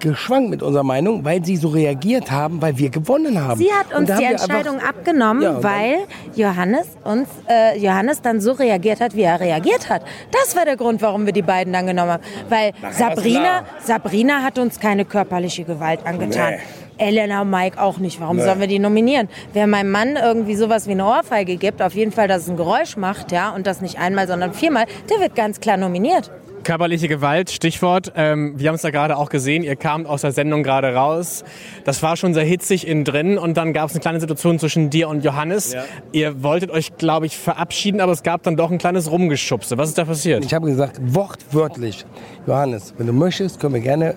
geschwankt mit unserer Meinung, weil sie so reagiert haben, weil wir gewonnen haben. Sie hat uns die Entscheidung abgenommen, Ja, weil Johannes uns äh, Johannes dann so reagiert hat, wie er reagiert hat. Das war der Grund, warum wir die beiden dann genommen haben. Weil Sabrina, klar. Sabrina hat uns keine körperliche Gewalt angetan. Nee. Elena und Mike auch nicht. Warum Nee. sollen wir die nominieren? Wer meinem Mann irgendwie sowas wie eine Ohrfeige gibt, auf jeden Fall, dass es ein Geräusch macht, ja, und das nicht einmal, sondern viermal, der wird ganz klar nominiert. Körperliche Gewalt, Stichwort. Ähm, wir haben es da gerade auch gesehen. Ihr kamt aus der Sendung gerade raus. Das war schon sehr hitzig innen drin. Und dann gab es eine kleine Situation zwischen dir und Johannes. Ihr wolltet euch, glaube ich, verabschieden, aber es gab dann doch ein kleines Rumgeschubse. Was ist da passiert? Ich habe gesagt, wortwörtlich, Johannes, wenn du möchtest, können wir gerne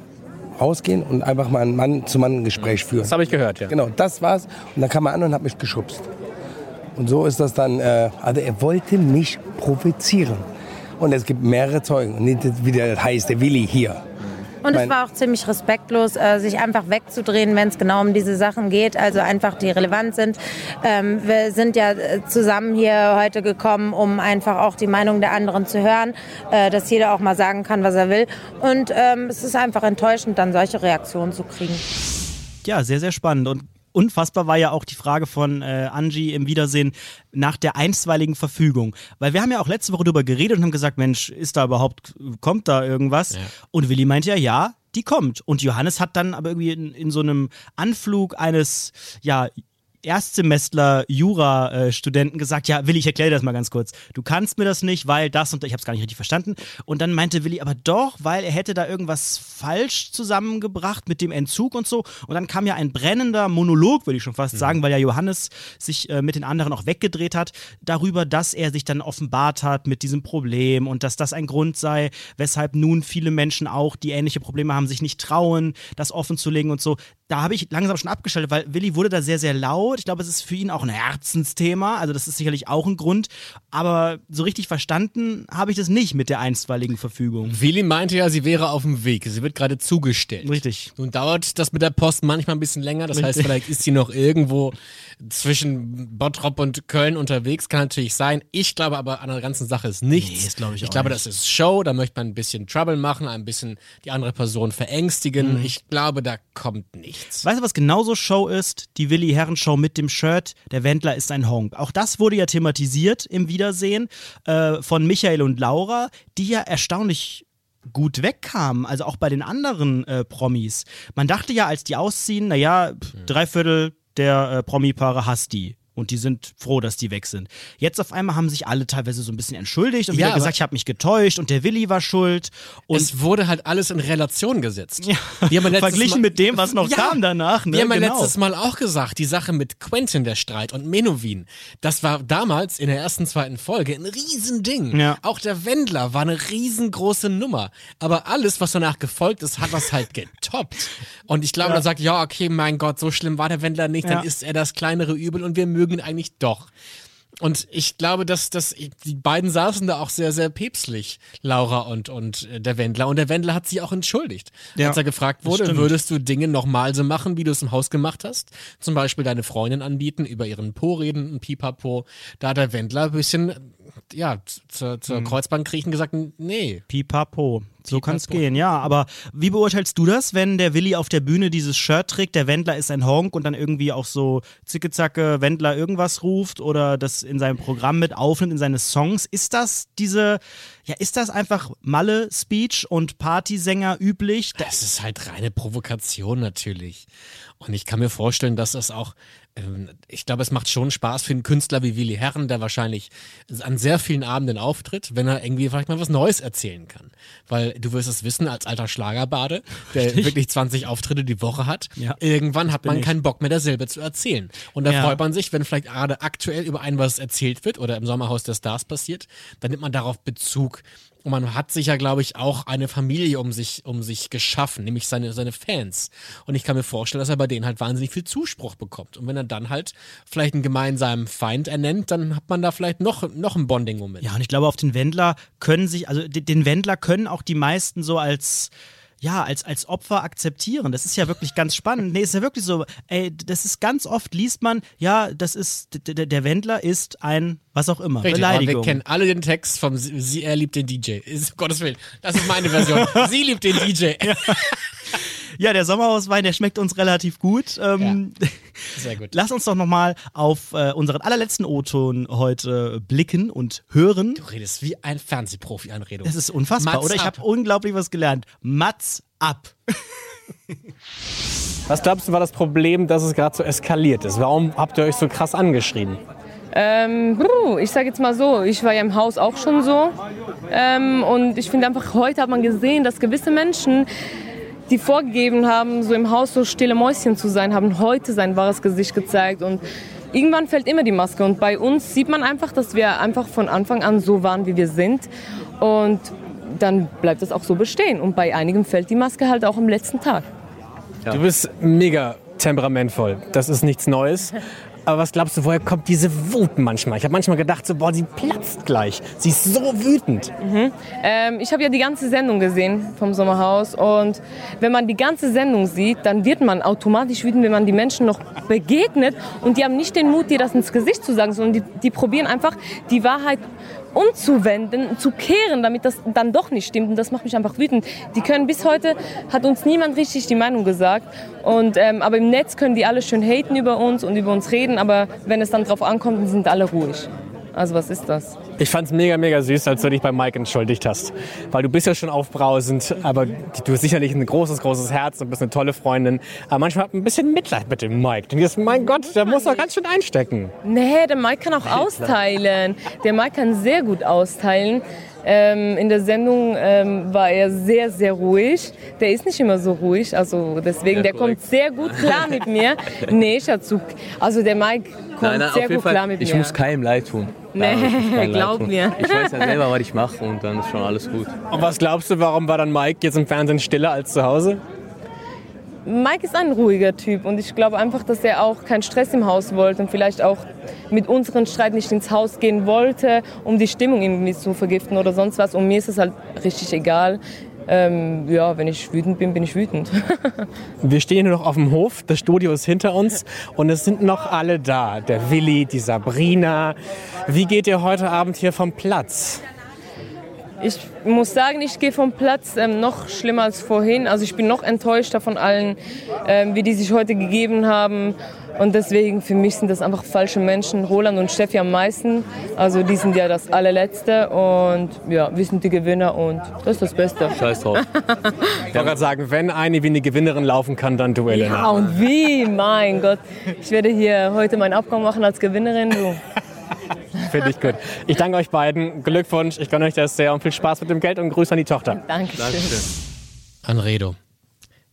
rausgehen und einfach mal ein Mann-zu-Mann-Gespräch führen. Das habe ich gehört, ja. Genau, das war's. Und dann kam er an und hat mich geschubst. Und so ist das dann, äh, also er wollte mich provozieren. Und es gibt mehrere Zeugen. Und nicht wie der heißt, der Willi hier. Und es war auch ziemlich respektlos, äh, sich einfach wegzudrehen, wenn es genau um diese Sachen geht, also einfach die relevant sind. Ähm, wir sind ja äh, zusammen hier heute gekommen, um einfach auch die Meinung der anderen zu hören, äh, dass jeder auch mal sagen kann, was er will. Und ähm, es ist einfach enttäuschend, dann solche Reaktionen zu kriegen. Ja, sehr, sehr spannend. Und unfassbar war ja auch die Frage von äh, Angie im Wiedersehen nach der einstweiligen Verfügung. Weil wir haben ja auch letzte Woche darüber geredet und haben gesagt, Mensch, ist da überhaupt, kommt da irgendwas? Und Willi meinte ja, ja, die kommt. Und Johannes hat dann aber irgendwie in, in so einem Anflug eines, ja, Erstsemestler Jura-Studenten gesagt, ja, Willi, ich erkläre dir das mal ganz kurz. Du kannst mir das nicht, weil das und ich habe es gar nicht richtig verstanden. Und dann meinte Willi, aber doch, weil er hätte da irgendwas falsch zusammengebracht mit dem Entzug und so. Und dann kam ja ein brennender Monolog, würde ich schon fast sagen, weil ja Johannes sich äh, mit den anderen auch weggedreht hat, darüber, dass er sich dann offenbart hat mit diesem Problem und dass das ein Grund sei, weshalb nun viele Menschen auch, die ähnliche Probleme haben, sich nicht trauen, das offen zu legen und so. Da habe ich langsam schon abgeschaltet, weil Willi wurde da sehr, sehr laut. Ich glaube, es ist für ihn auch ein Herzensthema. Also das ist sicherlich auch ein Grund. Aber so richtig verstanden habe ich das nicht mit der einstweiligen Verfügung. Willi meinte ja, sie wäre auf dem Weg. Sie wird gerade zugestellt. Richtig. Nun dauert das mit der Post manchmal ein bisschen länger. Das heißt, Richtig. vielleicht ist sie noch irgendwo zwischen Bottrop und Köln unterwegs. Kann natürlich sein. Ich glaube aber an der ganzen Sache ist nichts. Nee, das glaube ich ich auch glaube, nicht. das ist Show. Da möchte man ein bisschen Trouble machen, ein bisschen die andere Person verängstigen. Mhm. Ich glaube, da kommt nichts. Weißt du, was genauso Show ist? Die Willi Herren Show mit dem Shirt. Der Wendler ist ein Honk. Auch das wurde ja thematisiert im Wiedersehen äh, von Michael und Laura, die ja erstaunlich gut wegkamen, also auch bei den anderen äh, Promis. Man dachte ja, als die ausziehen, naja, pff, drei Viertel der äh, Promi-Paare hasst die. Und die sind froh, dass die weg sind. Jetzt auf einmal haben sich alle teilweise so ein bisschen entschuldigt und Ja, wieder gesagt, ich habe mich getäuscht und der Willi war schuld. Und es wurde halt alles in Relation gesetzt. Ja. Wir haben ja letztes Verglichen Mal- mit dem, was noch kam danach, ne? Wir haben ja Genau. letztes Mal auch gesagt, die Sache mit Quentin, der Streit und Menowin, das war damals in der ersten, zweiten Folge ein Riesending. Ja. Auch der Wendler war eine riesengroße Nummer. Aber alles, was danach gefolgt ist, hat das halt getoppt. Und ich glaube, Ja. dann sagt, ja, okay, mein Gott, so schlimm war der Wendler nicht, dann Ja. ist er das kleinere Übel und wir mögen ihn eigentlich doch. Und ich glaube, dass, dass die beiden saßen da auch sehr, sehr päpstlich, Laura und, und äh, der Wendler. Und der Wendler hat sich auch entschuldigt. Ja, als er gefragt wurde, würdest du Dinge nochmal so machen, wie du es im Haus gemacht hast? Zum Beispiel deine Freundin anbieten, über ihren Po reden, ein Pipapo. Da hat der Wendler ein bisschen, ja, zur, zur Mhm. Kreuzbank kriechen gesagt, nee. Pipapo. So kann es gehen, ja. Aber wie beurteilst du das, wenn der Willi auf der Bühne dieses Shirt trägt, der Wendler ist ein Honk und dann irgendwie auch so zicke-zacke Wendler irgendwas ruft oder das in seinem Programm mit aufnimmt, in seine Songs? Ist das diese, ja, ist das einfach Malle-Speech und Partysänger üblich? Das ist halt reine Provokation natürlich. Und ich kann mir vorstellen, dass das auch, ähm, ich glaube, es macht schon Spaß für einen Künstler wie Willi Herren, der wahrscheinlich an sehr vielen Abenden auftritt, wenn er irgendwie vielleicht mal was Neues erzählen kann. Weil du wirst es wissen, als alter Schlagerbade, der Richtig. wirklich 20 Auftritte die Woche hat, Ja, irgendwann hat man ich. keinen Bock mehr, dasselbe zu erzählen. Und da Ja. freut man sich, wenn vielleicht gerade aktuell über ein was erzählt wird oder im Sommerhaus der Stars passiert, dann nimmt man darauf Bezug. Und man hat sich ja, glaube ich, auch eine Familie um sich, um sich geschaffen, nämlich seine, seine Fans. Und ich kann mir vorstellen, dass er bei denen halt wahnsinnig viel Zuspruch bekommt. Und wenn er dann halt vielleicht einen gemeinsamen Feind ernennt, dann hat man da vielleicht noch, noch einen Bonding-Moment. Ja, und ich glaube, auf den Wendler können sich, also de- den Wendler können auch die meisten so als ja, als, als Opfer akzeptieren. Das ist ja wirklich ganz spannend. Nee, ist ja wirklich so, ey, das ist ganz oft liest man, ja, das ist, der, Wendler ist ein, was auch immer, Richtig, Beleidigung. wir kennen alle den Text vom Sie, sie er liebt den DJ. Ist, um Gottes Willen, das ist meine Version. sie liebt den DJ. Ja, der Sommerhauswein, der schmeckt uns relativ gut. Ähm, Sehr gut. Lass uns doch nochmal auf äh, unseren allerletzten O-Ton heute blicken und hören. Du redest wie ein Fernsehprofi, Anredo. Es ist unfassbar, Mats oder? Ich ab. habe unglaublich was gelernt. Mats ab. Was glaubst du, war das Problem, dass es gerade so eskaliert ist? Warum habt ihr euch so krass angeschrien? Ähm, ich sage jetzt mal so, ich war ja im Haus auch schon so. Ähm, und ich finde einfach, heute hat man gesehen, dass gewisse Menschen, die vorgegeben haben, so im Haus so stille Mäuschen zu sein, haben heute sein wahres Gesicht gezeigt. Und irgendwann fällt immer die Maske. Und bei uns sieht man einfach, dass wir einfach von Anfang an so waren, wie wir sind. Und dann bleibt es auch so bestehen. Und bei einigen fällt die Maske halt auch am letzten Tag. Du bist mega temperamentvoll. Das ist nichts Neues. Aber was glaubst du, woher kommt diese Wut manchmal? Ich habe manchmal gedacht, so, boah, sie platzt gleich. Sie ist so wütend. Ähm, ich habe ja die ganze Sendung gesehen vom Sommerhaus und wenn man die ganze Sendung sieht, dann wird man automatisch wütend, wenn man die Menschen noch begegnet und die haben nicht den Mut, dir das ins Gesicht zu sagen, sondern die, die probieren einfach die Wahrheit umzuwenden, zu kehren, damit das dann doch nicht stimmt und das macht mich einfach wütend. Die können bis heute, hat uns niemand richtig die Meinung gesagt und, ähm, aber im Netz können die alle schön haten über uns und über uns reden, aber wenn es dann drauf ankommt, sind alle ruhig. Also was ist das? Ich fand's mega, mega süß, als du dich bei Mike entschuldigt hast. Weil du bist ja schon aufbrausend, aber du hast sicherlich ein großes, großes Herz und bist eine tolle Freundin. Aber manchmal hat man ein bisschen Mitleid mit dem Mike. Du mein Gott, der muss doch ganz schön einstecken. Nee, der Mike kann auch austeilen. Der Mike kann sehr gut austeilen. Ähm, in der Sendung ähm, war er sehr, sehr ruhig. Der ist nicht immer so ruhig, also deswegen, Ja, der korrekt. kommt sehr gut klar mit mir. Nee, Schatzuk. Also der Mike kommt Nein, nein, sehr auf jeden gut Fall. klar mit ich mir. muss keinem leid tun. Nee, glaub mir. Ich weiß ja selber, was ich mache und dann ist schon alles gut. Und was glaubst du, warum war dann Mike jetzt im Fernsehen stiller als zu Hause? Mike ist ein ruhiger Typ und ich glaube einfach, dass er auch keinen Stress im Haus wollte und vielleicht auch mit unseren Streit nicht ins Haus gehen wollte, um die Stimmung irgendwie zu vergiften oder sonst was. Und mir ist es halt richtig egal. Ähm, ja, wenn ich wütend bin, bin ich wütend. Wir stehen nur noch auf dem Hof, das Studio ist hinter uns und es sind noch alle da. Der Willi, die Sabrina. Wie geht ihr heute Abend hier vom Platz? Ich muss sagen, ich gehe vom Platz ähm, noch schlimmer als vorhin. Also ich bin noch enttäuschter von allen, ähm, wie die sich heute gegeben haben. Und deswegen, für mich sind das einfach falsche Menschen. Roland und Steffi am meisten. Also die sind ja das allerletzte. Und ja, wir sind die Gewinner und das ist das Beste. Scheiß drauf. Ich wollte gerade sagen, wenn eine wie eine Gewinnerin laufen kann, dann du, Elena. Ja, und wie? Mein Gott. Ich werde hier heute mein Abkommen machen als Gewinnerin. Du. Finde ich gut. Ich danke euch beiden. Glückwunsch, ich gönne euch das sehr und viel Spaß mit dem Geld und Grüße an die Tochter. Dankeschön. Anredo,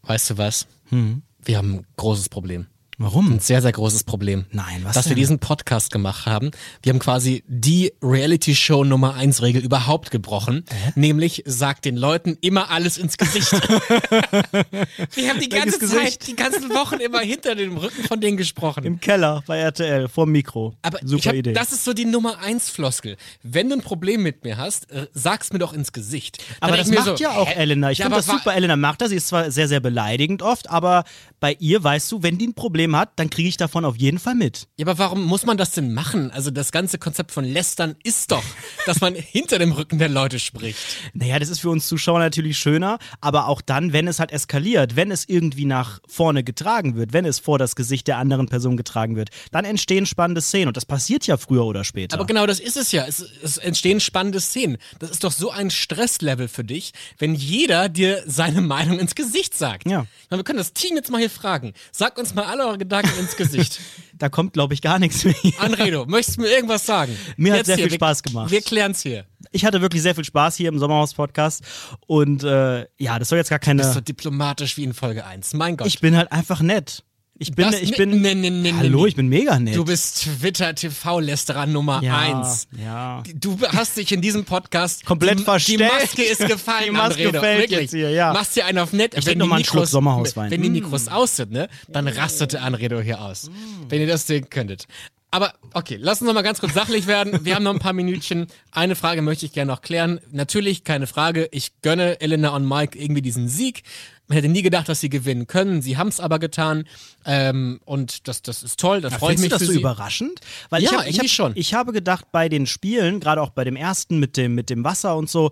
weißt du was? Wir haben ein großes Problem. Warum? Ein sehr, sehr großes Problem. Nein, was Dass wir denn? diesen Podcast gemacht haben. Wir haben quasi die Reality-Show Nummer 1 Regel überhaupt gebrochen. Nämlich, sagt den Leuten immer alles ins Gesicht. wir haben die ganze Welches Zeit, Gesicht? die ganzen Wochen immer hinter dem Rücken von denen gesprochen. Im Keller bei RTL, vorm Mikro. Aber Super hab, Idee. das ist so die Nummer 1 Floskel. Wenn du ein Problem mit mir hast, äh, sag's mir doch ins Gesicht. Dann aber das macht so, ja auch hä? Elena. Ich Ja, finde das super. Elena macht das. Sie ist zwar sehr, sehr beleidigend oft, aber bei ihr weißt du, wenn die ein Problem hat, dann kriege ich davon auf jeden Fall mit. Ja, aber warum muss man das denn machen? Also das ganze Konzept von Lästern ist doch, dass man hinter dem Rücken der Leute spricht. Naja, das ist für uns Zuschauer natürlich schöner, aber auch dann, wenn es halt eskaliert, wenn es irgendwie nach vorne getragen wird, wenn es vor das Gesicht der anderen Person getragen wird, dann entstehen spannende Szenen und das passiert ja früher oder später. Aber genau das ist es ja. Es, es entstehen spannende Szenen. Das ist doch so ein Stresslevel für dich, wenn jeder dir seine Meinung ins Gesicht sagt. Ja. Meine, Wir können das Team jetzt mal hier fragen. Sagt uns mal alle eure Gedanken ins Gesicht. da kommt, glaube ich, gar nichts mehr. Anredo, möchtest du mir irgendwas sagen? Mir hat Jetzt sehr hier, viel wir- Spaß gemacht. Wir klären's hier. Ich hatte wirklich sehr viel Spaß hier im Sommerhaus-Podcast und äh, ja, das soll jetzt gar keine... Bist so diplomatisch wie in Folge 1. Mein Gott. Ich bin halt einfach nett. Ich bin, Das- ich bin, nee, nee, nee, hallo, ich bin mega nett. Du bist Twitter-TV-Lästerer Nummer ja, 1. Ja. Du hast dich in diesem Podcast Komplett die, verstellt. Die Maske ist gefallen, Die Maske Anredo. fällt Wirklich. jetzt hier, ja. Machst dir einen auf nett. Ich wenn noch die mal einen Schluck Mikros, Sommerhauswein. wenn die Mm. Mikros aus sind, ne, dann rastete Anredo hier aus. Wenn ihr das sehen könntet. Aber okay, lass uns noch mal ganz kurz sachlich werden. Wir haben noch ein paar Minütchen. Eine Frage möchte ich gerne noch klären. Natürlich, keine Frage. Ich gönne Elena und Mike irgendwie diesen Sieg. Man hätte nie gedacht, dass sie gewinnen können. Sie haben es aber getan. Ähm, und das, das ist toll. Das Ja, freut mich du das für so sie. überraschend? Weil Ja, ich hab, ich hab, schon. Ich habe gedacht, bei den Spielen, gerade auch bei dem ersten mit dem, mit dem Wasser und so,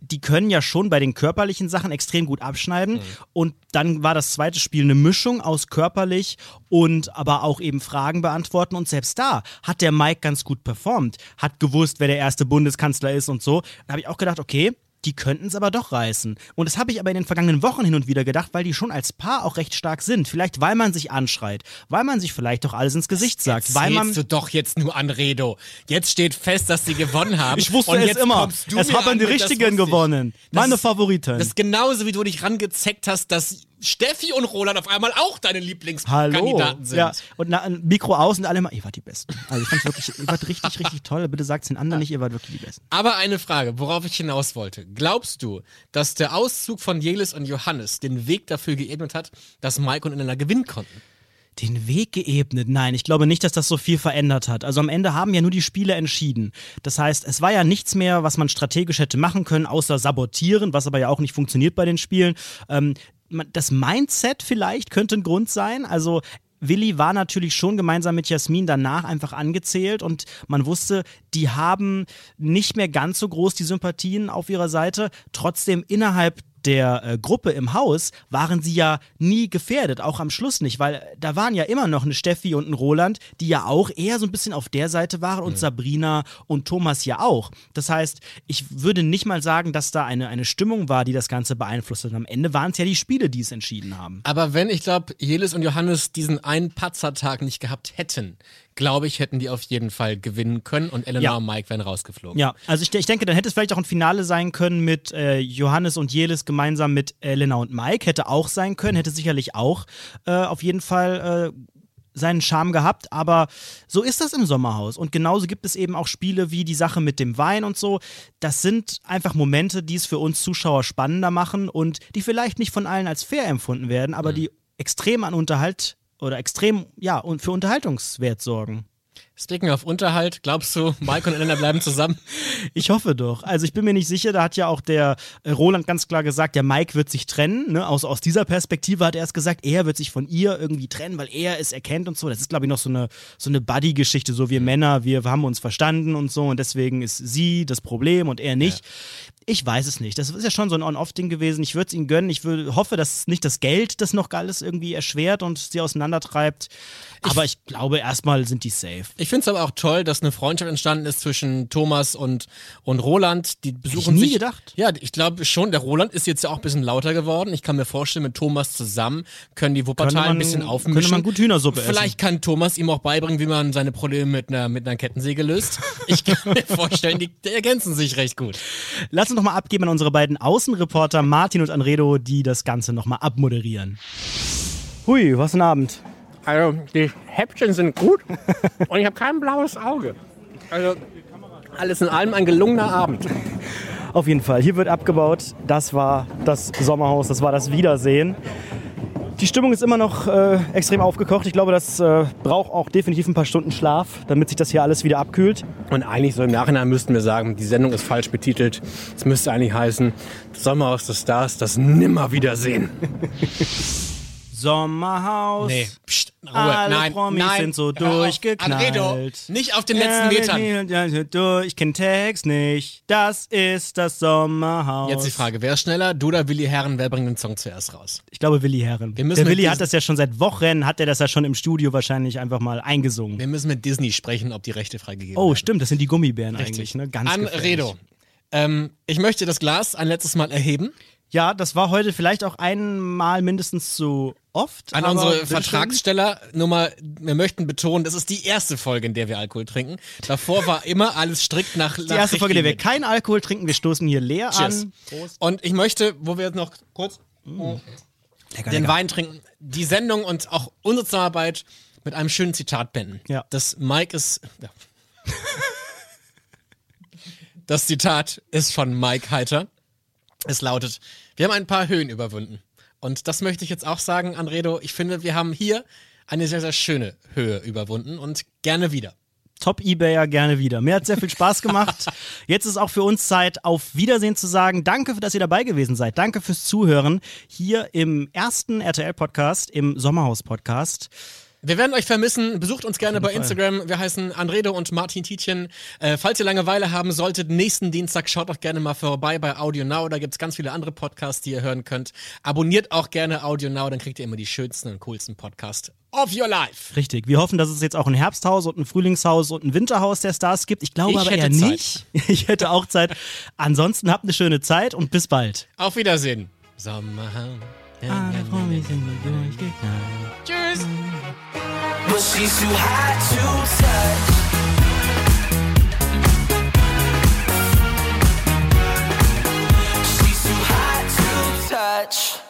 die können ja schon bei den körperlichen Sachen extrem gut abschneiden. Mhm. Und dann war das zweite Spiel eine Mischung aus körperlich und aber auch eben Fragen beantworten. Und selbst da hat der Mike ganz gut performt, hat gewusst, wer der erste Bundeskanzler ist und so. Da habe ich auch gedacht, okay, die könnten es aber doch reißen. Und das habe ich aber in den vergangenen Wochen hin und wieder gedacht, weil die schon als Paar auch recht stark sind. Vielleicht, weil man sich anschreit, weil man sich vielleicht doch alles ins Gesicht sagt, weil man. Du doch jetzt nur an Redo. Jetzt steht fest, dass sie gewonnen haben. Ich wusste und es jetzt immer. Es haben an die das Richtigen gewonnen. Das Meine Favoriten. Das ist genauso, wie du dich rangezeckt hast, dass Steffi und Roland auf einmal auch deine. Lieblingskandidaten sind. Ja, und na, ein Mikro aus und alle mal, ihr wart die Besten. Also ich fand's wirklich, ihr wart richtig, richtig toll. Bitte sagt's den anderen nicht, ihr wart wirklich die Besten. Aber eine Frage, worauf ich hinaus wollte. Glaubst du, dass der Auszug von Jelis und Johannes den Weg dafür geebnet hat, dass Mike und Elena gewinnen konnten? Den Weg geebnet? Nein, ich glaube nicht, dass das so viel verändert hat. Also am Ende haben ja nur die Spiele entschieden. Das heißt, es war ja nichts mehr, was man strategisch hätte machen können, außer sabotieren, was aber ja auch nicht funktioniert bei den Spielen. Ähm, das Mindset vielleicht könnte ein Grund sein. Also Willi war natürlich schon gemeinsam mit Jasmin danach einfach angezählt und man wusste, die haben nicht mehr ganz so groß die Sympathien auf ihrer Seite. Trotzdem innerhalb der äh, Gruppe im Haus waren sie ja nie gefährdet, auch am Schluss nicht, weil da waren ja immer noch eine Steffi und ein Roland, die ja auch eher so ein bisschen auf der Seite waren und Sabrina und Thomas ja auch. Das heißt, ich würde nicht mal sagen, dass da eine, eine Stimmung war, die das Ganze beeinflusst hat. Am Ende waren es ja die Spiele, die es entschieden haben. Aber wenn, ich glaube, Jelis und Johannes diesen einen Patzertag nicht gehabt hätten, glaube ich, hätten die auf jeden Fall gewinnen können und Elena Ja. und Mike wären rausgeflogen. Ja, also ich, ich denke, dann hätte es vielleicht auch ein Finale sein können mit äh, Johannes und Jelis gemeinsam mit Elena und Mike. Hätte auch sein können, hätte sicherlich auch äh, auf jeden Fall äh, seinen Charme gehabt, aber so ist das im Sommerhaus. Und genauso gibt es eben auch Spiele wie die Sache mit dem Wein und so. Das sind einfach Momente, die es für uns Zuschauer spannender machen und die vielleicht nicht von allen als fair empfunden werden, aber die extrem an Unterhalt oder extrem, ja, und für Unterhaltungswert sorgen. Sticken auf Unterhalt, glaubst du, Mike und Elena bleiben zusammen? Ich hoffe doch. Also ich bin mir nicht sicher, da hat ja auch der äh, Roland ganz klar gesagt, der Mike wird sich trennen. Ne? Aus, aus dieser Perspektive hat er es gesagt, er wird sich von ihr irgendwie trennen, weil er es erkennt und so. Das ist, glaube ich, noch so eine, so eine Buddy-Geschichte, so wir Männer, wir haben uns verstanden und so und deswegen ist sie das Problem und er nicht. Ich weiß es nicht. Das ist ja schon so ein On-Off-Ding gewesen. Ich würde es ihnen gönnen. Ich würd, hoffe, dass nicht das Geld das noch alles irgendwie erschwert und sie auseinandertreibt. Aber ich, glaube, erstmal sind die safe. Ich finde es aber auch toll, dass eine Freundschaft entstanden ist zwischen Thomas und, und Roland. Die besuchen nie sich. gedacht. Ja, ich glaube schon, der Roland ist jetzt ja auch ein bisschen lauter geworden. Ich kann mir vorstellen, mit Thomas zusammen können die Wuppertal man- ein bisschen aufmischen. könnte man gut Hühnersuppe essen. Vielleicht kann Thomas ihm auch beibringen, wie man seine Probleme mit einer, mit einer Kettensäge löst. Ich kann mir vorstellen, die, die ergänzen sich recht gut. Lass uns nochmal abgeben an unsere beiden Außenreporter Martin und Anredo, die das Ganze nochmal abmoderieren. Hui, was ein Abend. Also, die Häppchen sind gut und ich habe kein blaues Auge. Also, alles in allem ein gelungener Abend. Auf jeden Fall, hier wird abgebaut. Das war das Sommerhaus, das war das Wiedersehen. Die Stimmung ist immer noch äh, extrem aufgekocht. Ich glaube, das äh, braucht auch definitiv ein paar Stunden Schlaf, damit sich das hier alles wieder abkühlt. Und eigentlich so im Nachhinein müssten wir sagen, die Sendung ist falsch betitelt. Es müsste eigentlich heißen, Sommerhaus des Stars, das Nimmerwiedersehen. Sommerhaus. Nee, pst, Ruhe. Alle nein, Promis nein. sind so durchgeknallt. Anredo, nicht auf den letzten Metern. Ich kenn Text nicht. Das ist das Sommerhaus. Jetzt die Frage, wer ist schneller? Du oder Willi Herren, wer bringt den Song zuerst raus? Ich glaube, Willi Herren. Der Willi hat das ja schon seit Wochen, hat er das ja schon im Studio wahrscheinlich einfach mal eingesungen. Wir müssen mit Disney sprechen, ob die Rechte freigegeben Oh, werden. stimmt, das sind die Gummibären Richtig. eigentlich. Ne? Ganz Anredo. Ähm, ich möchte das Glas ein letztes Mal erheben. Ja, das war heute vielleicht auch einmal mindestens zu oft. An unsere. Vertragssteller Nummer, wir möchten betonen, das ist die erste Folge, in der wir Alkohol trinken. Davor war immer alles strikt nach Die erste Folge, in der wir keinen Alkohol trinken. Wir stoßen hier leer Cheers. an. Und ich möchte, wo wir jetzt noch kurz Lecker, den lecker. Wein trinken, die Sendung und auch unsere Zusammenarbeit mit einem schönen Zitat beenden. Ja. Das Mike ist. Ja. Das Zitat ist von Mike Heiter. Es lautet: Wir haben ein paar Höhen überwunden. Und das möchte ich jetzt auch sagen, Anredo. Ich finde, wir haben hier eine sehr, sehr schöne Höhe überwunden und gerne wieder. Top Ebayer gerne wieder. Mir hat sehr viel Spaß gemacht. Jetzt ist auch für uns Zeit, auf Wiedersehen zu sagen. Danke, dass ihr dabei gewesen seid. Danke fürs Zuhören hier im ersten RTL-Podcast, im Sommerhaus-Podcast. Wir werden euch vermissen. Besucht uns gerne bei. Instagram. Wir heißen Andredo und Martin Tietjen. Äh, falls ihr Langeweile haben solltet, nächsten Dienstag schaut doch gerne mal vorbei bei Audio Now. Da gibt's ganz viele andere Podcasts, die ihr hören könnt. Abonniert auch gerne Audio Now, dann kriegt ihr immer die schönsten und coolsten Podcasts of your life. Richtig. Wir hoffen, dass es jetzt auch ein Herbsthaus und ein Frühlingshaus und ein Winterhaus der Stars gibt. Ich glaube Ich aber hätte eher Zeit. nicht. Ich hätte auch Zeit. Ansonsten habt eine schöne Zeit und bis bald. Auf Wiedersehen. Sommerhaus. Tschüss. But she's too hot to touch. She's too hot to touch.